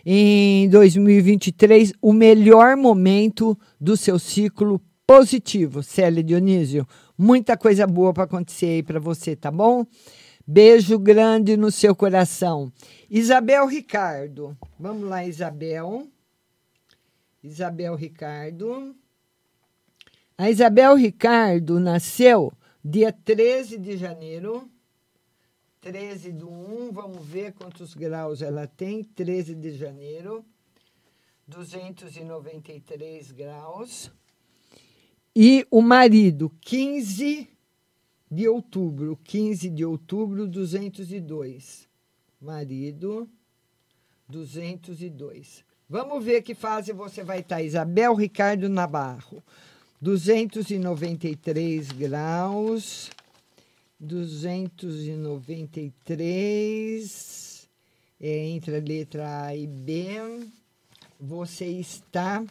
em 2023 o melhor momento do seu ciclo positivo, Célia Dionísio. Muita coisa boa para acontecer aí para você, tá bom? Beijo grande no seu coração. Isabel Ricardo. Vamos lá, Isabel. Isabel Ricardo. A Isabel Ricardo nasceu dia 13 de janeiro 13 do 1, vamos ver quantos graus ela tem. 13 de janeiro, 293 graus. E o marido, 15 de outubro, 15 de outubro, 202. Marido, 202. Vamos ver que fase você vai estar, Isabel Ricardo Navarro. 293 graus. 293, é, entre a letra A e B, você está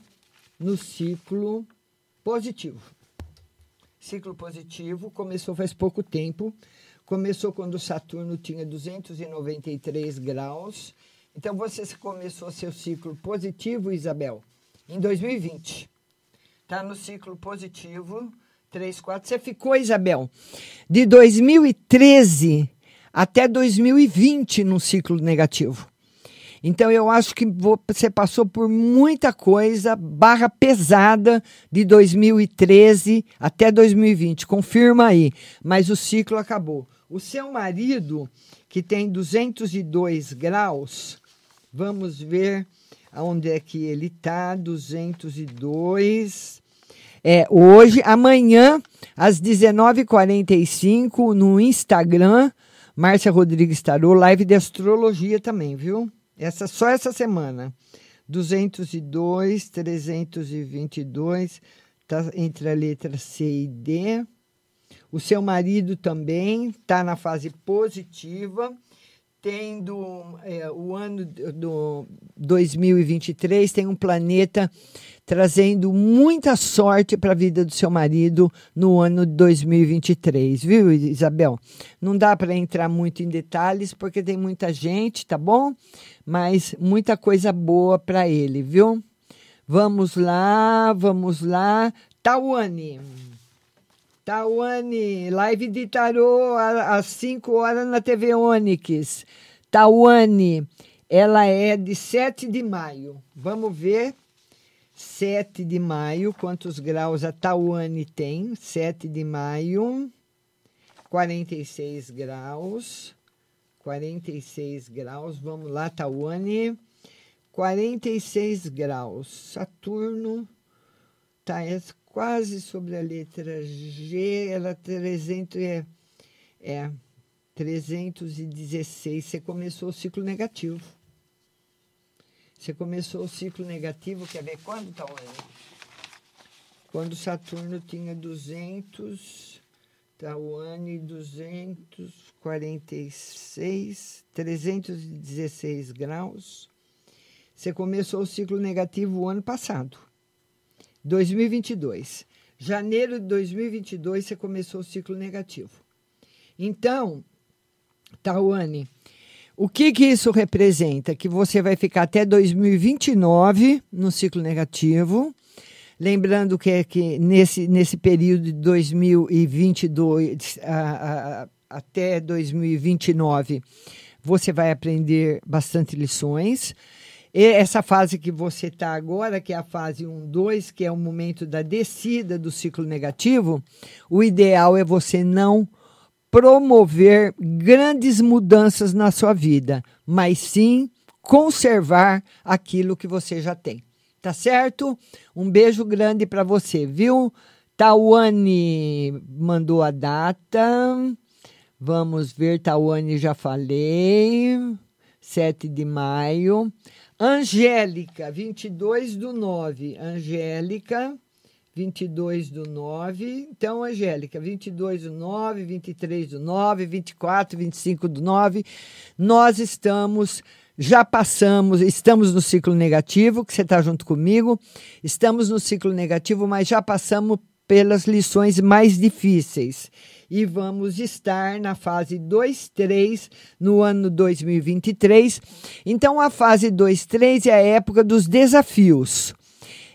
no ciclo positivo. Ciclo positivo começou faz pouco tempo. Começou quando Saturno tinha 293 graus. Então você começou seu ciclo positivo, Isabel, em 2020. Está no ciclo positivo três, quatro. Você ficou, Isabel, de 2013 até 2020 num ciclo negativo. Então eu acho que você passou por muita coisa, barra pesada de 2013 até 2020. Confirma aí, mas o ciclo acabou. O seu marido, que tem 202 graus, vamos ver aonde é que ele está, 202 é, hoje, amanhã, às 19h45, no Instagram, Márcia Rodrigues Tarô, live de astrologia também, viu? Essa, só essa semana. 202, 322, tá entre a letra C e D. O seu marido também está na fase positiva. tendo é, o ano do 2023 tem um planeta trazendo muita sorte para a vida do seu marido no ano de 2023, viu, Isabel? Não dá para entrar muito em detalhes porque tem muita gente, tá bom? Mas muita coisa boa para ele, viu? Vamos lá, vamos lá. Tawane. Tawane, live de tarô às 5 horas na TV Onix. Tawane, ela é de 7 de maio. Vamos ver 7 de maio, quantos graus a Tawane tem? 7 de maio, 46 graus. 46 graus, vamos lá, Tawane. 46 graus. Saturno está quase sobre a letra G, ela 300 é, é 316. Você começou o ciclo negativo. Você começou o ciclo negativo, quer ver quando o ano? Quando Saturno tinha 200, está o ano 246, 316 graus. Você começou o ciclo negativo o ano passado, 2022. Janeiro de 2022 você começou o ciclo negativo. Então, Tawane, o que, que isso representa? Que você vai ficar até 2029 no ciclo negativo. Lembrando que, é que nesse, nesse período de 2022 a, a, até 2029 você vai aprender bastante lições. E essa fase que você está agora, que é a fase 1, 2, que é o momento da descida do ciclo negativo, o ideal é você não promover grandes mudanças na sua vida, mas sim conservar aquilo que você já tem. Tá certo? Um beijo grande para você, viu? Tawane mandou a data. Vamos ver, Tawane já falei. 7 de maio. Angélica, 22 do 9. Angélica, 22 do 9. Então, Angélica, 22 do 9, 23 do 9, 24, 25 do 9. Nós estamos, já passamos, estamos no ciclo negativo, que você está junto comigo. Estamos no ciclo negativo, mas já passamos pelas lições mais difíceis. E vamos estar na fase 2, 3 no ano 2023. Então, a fase 2, 3 é a época dos desafios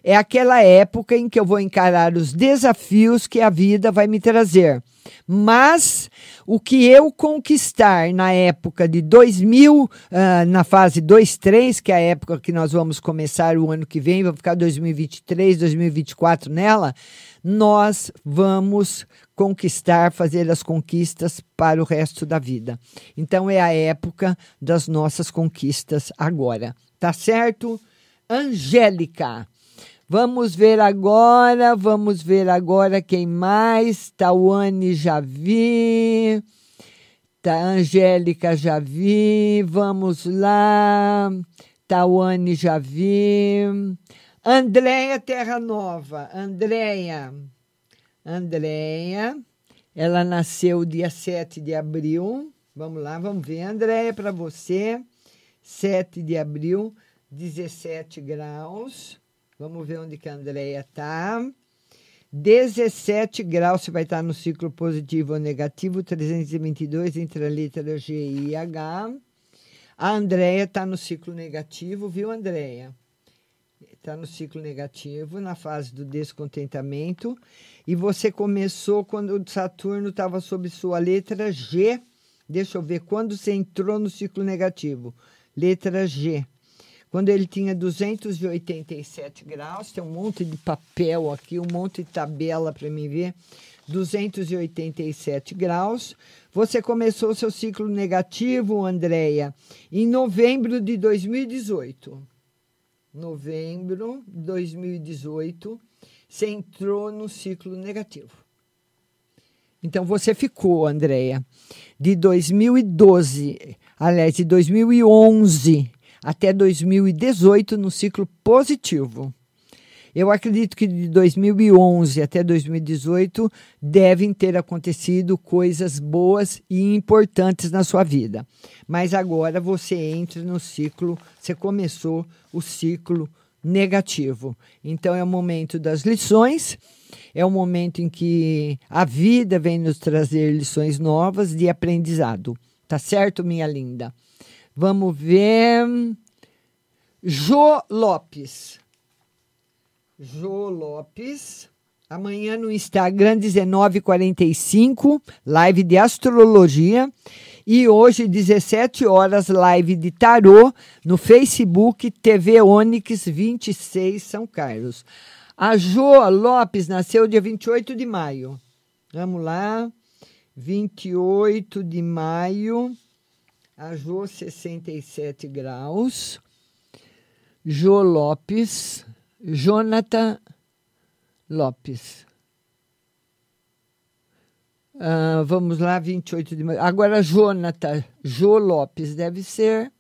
é aquela época em que eu vou encarar os desafios que a vida vai me trazer. Mas o que eu conquistar na época de 2000, uh, ah, na fase 2, 3, que é a época que nós vamos começar o ano que vem, vamos ficar 2023, 2024 nela, nós vamos conquistar, fazer as conquistas para o resto da vida. Então é a época das nossas conquistas agora. Tá certo? Angélica. Vamos ver agora, vamos ver agora quem mais. Tawane já vi. Tá, Angélica já vi. Vamos lá. Tawane já vi. Andréia Terra Nova. Andréia. Andréia. Ela nasceu dia 7 de abril. Vamos lá, vamos ver. Andréia, para você. 7 de abril, 17 graus. Vamos ver onde que a Andrea está. 17 graus, você vai estar no ciclo positivo ou negativo, 322 entre a letra G e H. A Andrea está no ciclo negativo, viu, Andrea? Está no ciclo negativo, na fase do descontentamento. E você começou quando o Saturno estava sob sua letra G. Deixa eu ver quando você entrou no ciclo negativo. Letra G quando ele tinha 287 graus, tem um monte de papel aqui, um monte de tabela para mim ver. 287 graus. Você começou seu ciclo negativo, Andréia, em novembro de 2018. Novembro de 2018, você entrou no ciclo negativo. Então você ficou, Andréia, de 2012, aliás, de 2011 até 2018 no ciclo positivo. Eu acredito que de 2011 até 2018 devem ter acontecido coisas boas e importantes na sua vida. Mas agora você entra no ciclo, você começou o ciclo negativo. Então é o momento das lições, é o momento em que a vida vem nos trazer lições novas de aprendizado. Tá certo, minha linda? Vamos ver. Jô Lopes. Jô Lopes. Amanhã no Instagram, 19h45, live de astrologia. E hoje, 17 horas, live de tarô no Facebook TV Onix 26 São Carlos. A Jo Lopes nasceu dia 28 de maio. Vamos lá. 28 de maio. A Jo, 67 graus. Jo Lopes. Jonathan Lopes. Uh, vamos lá, 28 de maio. Agora, Jonathan, Jo Lopes, deve ser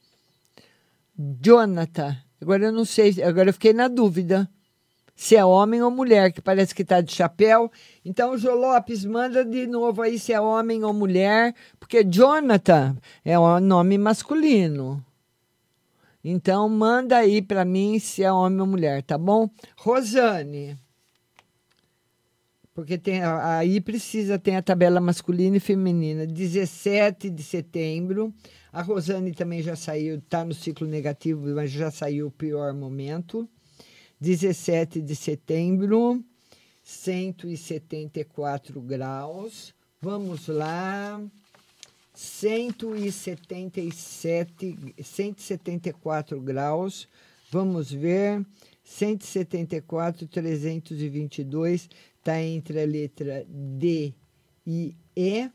Jonathan. Agora eu não sei, agora eu fiquei na dúvida se é homem ou mulher, que parece que está de chapéu. Então, Jo Lopes, manda de novo aí se é homem ou mulher, porque Jonathan é um nome masculino. Então, manda aí para mim se é homem ou mulher, tá bom? Rosane. Porque tem, aí precisa, tem a tabela masculina e feminina. 17 de setembro. A Rosane também já saiu, está no ciclo negativo, mas já saiu o pior momento. 17 de setembro, 174 graus. Vamos lá. 177, 174 graus. Vamos ver. 174, 322 está entre a letra D e E.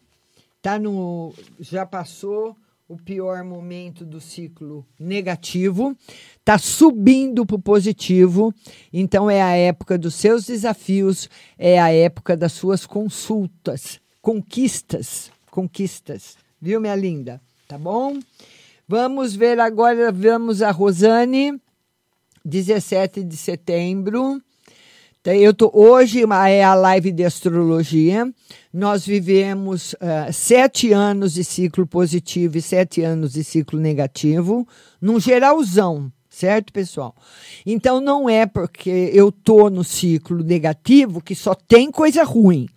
Tá no, já passou o pior momento do ciclo negativo, está subindo para o positivo, então é a época dos seus desafios, é a época das suas consultas, conquistas, conquistas. Viu, minha linda? Tá bom? Vamos ver agora, vamos a Rosane, 17 de setembro. Então, eu tô, hoje é a live de astrologia. Nós vivemos uh, sete anos de ciclo positivo e sete anos de ciclo negativo, num geralzão, certo, pessoal? Então não é porque eu tô no ciclo negativo que só tem coisa ruim.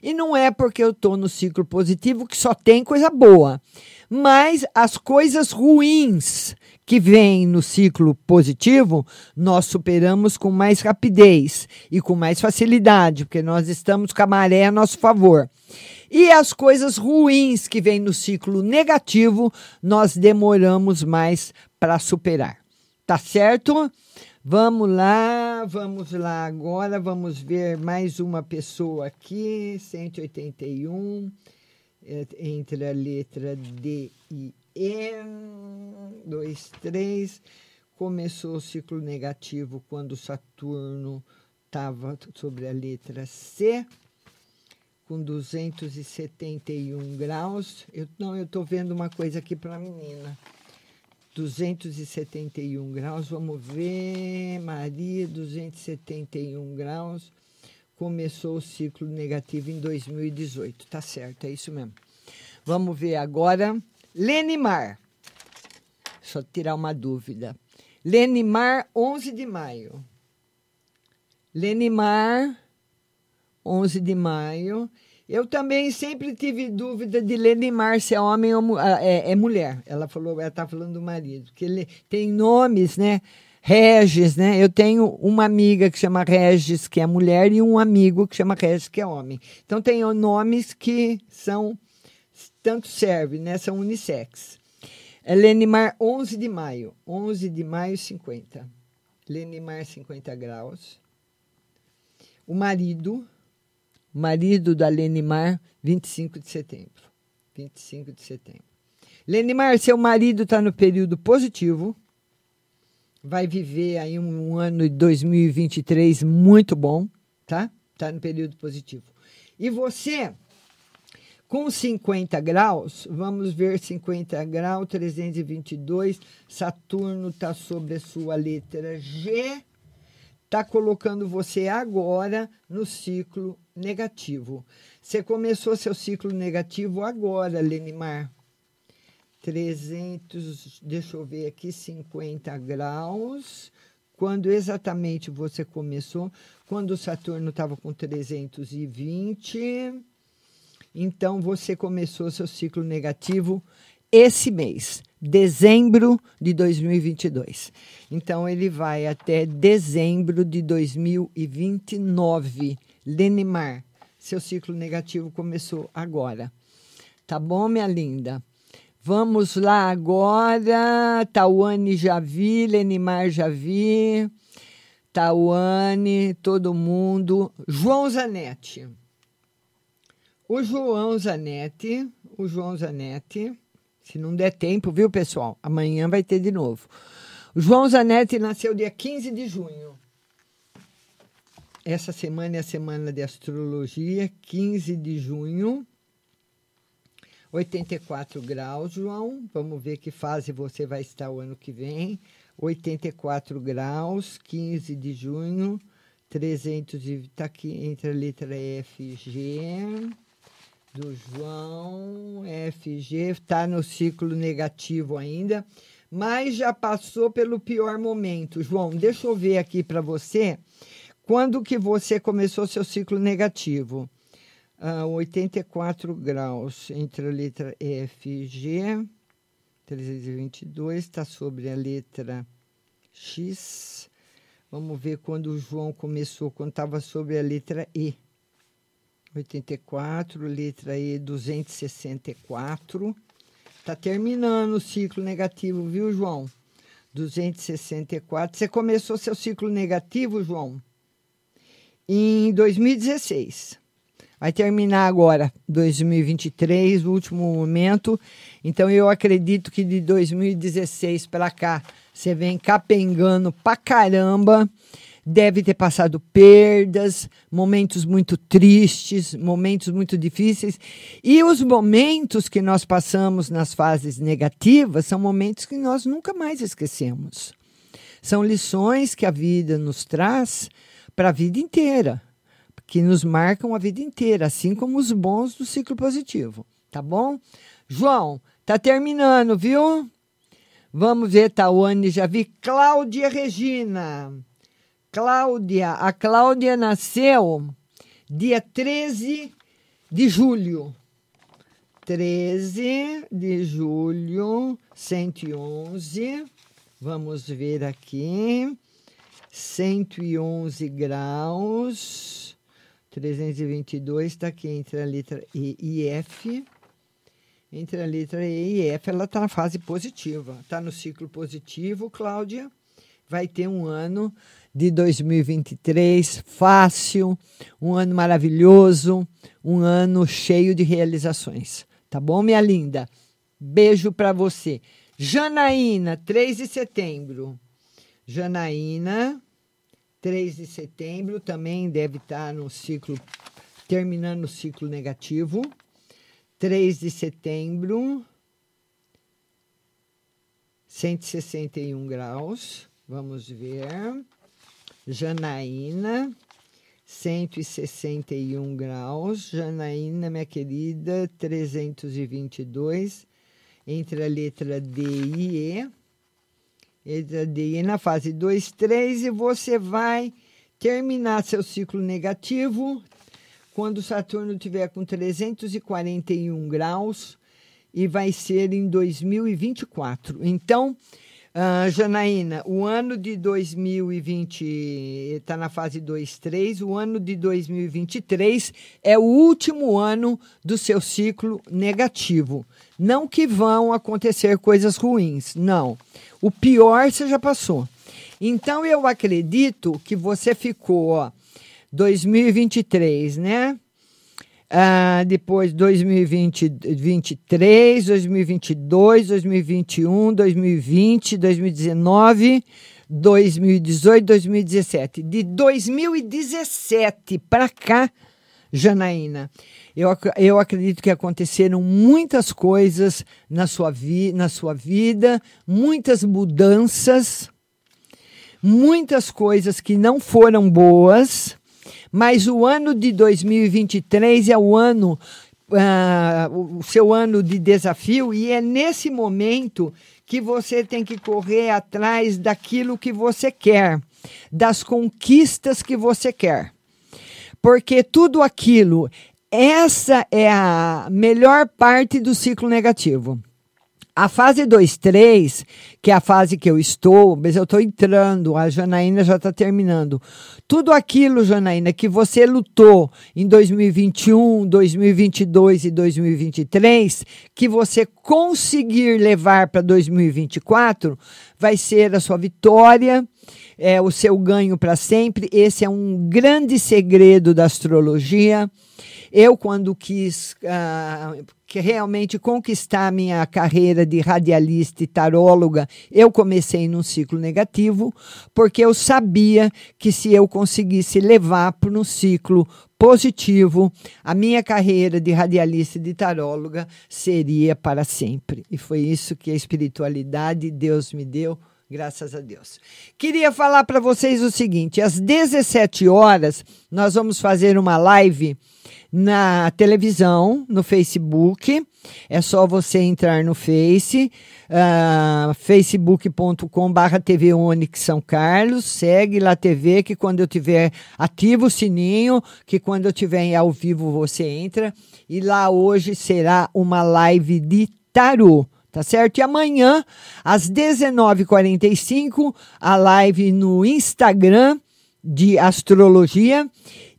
E não é porque eu estou no ciclo positivo que só tem coisa boa. Mas as coisas ruins que vêm no ciclo positivo, nós superamos com mais rapidez e com mais facilidade, porque nós estamos com a maré a nosso favor. E as coisas ruins que vêm no ciclo negativo, nós demoramos mais para superar. Tá certo? Vamos lá, vamos lá agora, vamos ver mais uma pessoa aqui, 181, é, entre a letra D e E, 2, 3. Começou o ciclo negativo quando Saturno estava sobre a letra C, com 271 graus. Eu, não, eu estou vendo uma coisa aqui para a menina. 271 graus. Vamos ver, Maria, 271 graus. Começou o ciclo negativo em 2018. Tá certo, é isso mesmo. Vamos ver agora. Lenimar. Só tirar uma dúvida. Lenimar, 11 de maio. Lenimar, 11 de maio. Eu também sempre tive dúvida de Lenimar se é homem ou ah, é, é mulher. Ela falou, ela está falando do marido, que ele tem nomes, né? Regis, né? Eu tenho uma amiga que chama Regis, que é mulher, e um amigo que chama Regis, que é homem. Então tem nomes que são tanto serve, né? São unissex. Lenimar, 11 de maio. 11 de maio, 50. Lenimar, 50 graus. O marido, marido da Lenimar, 25 de setembro. 25 de setembro. Lenimar, seu marido está no período positivo. Vai viver aí um, um ano de 2023 muito bom, tá? Está no período positivo. E você, com 50 graus, vamos ver 50 graus, 322, Saturno está sobre a sua letra G está colocando você agora no ciclo negativo. Você começou seu ciclo negativo agora, Lenimar. 300, deixa eu ver aqui, 50 graus. Quando exatamente você começou? Quando o Saturno estava com 320. Então você começou seu ciclo negativo esse mês, dezembro de 2022. Então ele vai até dezembro de 2029. Lenimar, seu ciclo negativo começou agora. Tá bom, minha linda? Vamos lá agora. Tauane já vi, Lenimar já vi. Tauane, todo mundo. João Zanetti. O João Zanetti, o João Zanetti, se não der tempo, viu, pessoal? Amanhã vai ter de novo. O João Zanetti nasceu dia 15 de junho. Essa semana é a semana de astrologia, 15 de junho. 84 graus, João. Vamos ver que fase você vai estar o ano que vem. 84 graus, 15 de junho, 300 está aqui entre a letra F G do João, FG está no ciclo negativo ainda, mas já passou pelo pior momento. João, deixa eu ver aqui para você quando que você começou seu ciclo negativo uh, 84 graus entre a letra F e G. 322 está sobre a letra X. Vamos ver quando o João começou, quando estava sobre a letra E. 84, letra E 264. Está terminando o ciclo negativo, viu, João? 264. Você começou seu ciclo negativo, João, em 2016. Vai terminar agora, 2023, o último momento. Então eu acredito que de 2016 para cá você vem capengando pra caramba. Deve ter passado perdas, momentos muito tristes, momentos muito difíceis. E os momentos que nós passamos nas fases negativas são momentos que nós nunca mais esquecemos. São lições que a vida nos traz para a vida inteira que nos marcam a vida inteira, assim como os bons do ciclo positivo, tá bom? João, tá terminando, viu? Vamos ver, Tawane, já vi. Cláudia Regina. Cláudia, a Cláudia nasceu dia 13 de julho. 13 de julho, 111. Vamos ver aqui. 111 graus. 322 está aqui entre a letra E e F. Entre a letra E e F, ela está na fase positiva. Está no ciclo positivo, Cláudia. Vai ter um ano de 2023 fácil, um ano maravilhoso, um ano cheio de realizações. Tá bom, minha linda? Beijo para você. Janaína, 3 de setembro. Janaína, 3 de setembro também deve estar no ciclo, terminando o ciclo negativo. 3 de setembro, 161 graus. Vamos ver. Janaína, 161 graus. Janaína, minha querida, 322, entre a letra D e E de na fase 2, 3 e você vai terminar seu ciclo negativo quando Saturno tiver com 341 graus e vai ser em 2024. Então, uh, Janaína, o ano de 2020 está na fase 2, 3. O ano de 2023 é o último ano do seu ciclo negativo. Não que vão acontecer coisas ruins, não. O pior você já passou. Então eu acredito que você ficou, ó, 2023, né? Ah, depois 2023, 2022, 2021, 2020, 2019, 2018, 2017. De 2017 para cá, Janaína, eu, eu acredito que aconteceram muitas coisas na sua, vi, na sua vida, muitas mudanças, muitas coisas que não foram boas, mas o ano de 2023 é o ano, uh, o seu ano de desafio, e é nesse momento que você tem que correr atrás daquilo que você quer, das conquistas que você quer. Porque tudo aquilo, essa é a melhor parte do ciclo negativo. A fase 2, 3, que é a fase que eu estou, mas eu estou entrando, a Janaína já está terminando. Tudo aquilo, Janaína, que você lutou em 2021, 2022 e 2023, que você conseguir levar para 2024, vai ser a sua vitória, é o seu ganho para sempre. Esse é um grande segredo da astrologia. Eu, quando quis uh, que realmente conquistar minha carreira de radialista e taróloga, eu comecei num ciclo negativo, porque eu sabia que se eu conseguisse levar para um ciclo positivo, a minha carreira de radialista e de taróloga seria para sempre. E foi isso que a espiritualidade Deus me deu. Graças a Deus. Queria falar para vocês o seguinte: às 17 horas, nós vamos fazer uma live na televisão, no Facebook. É só você entrar no Face, uh, facebook.com.br TV Onix São Carlos. Segue lá TV, que quando eu tiver ativa o sininho, que quando eu tiver ao vivo você entra. E lá hoje será uma live de tarô tá certo? E amanhã, às 19h45, a live no Instagram de astrologia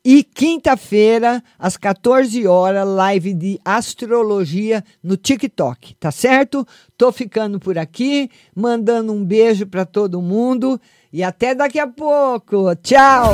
e quinta-feira, às 14 horas, live de astrologia no TikTok, tá certo? Tô ficando por aqui, mandando um beijo para todo mundo e até daqui a pouco. Tchau!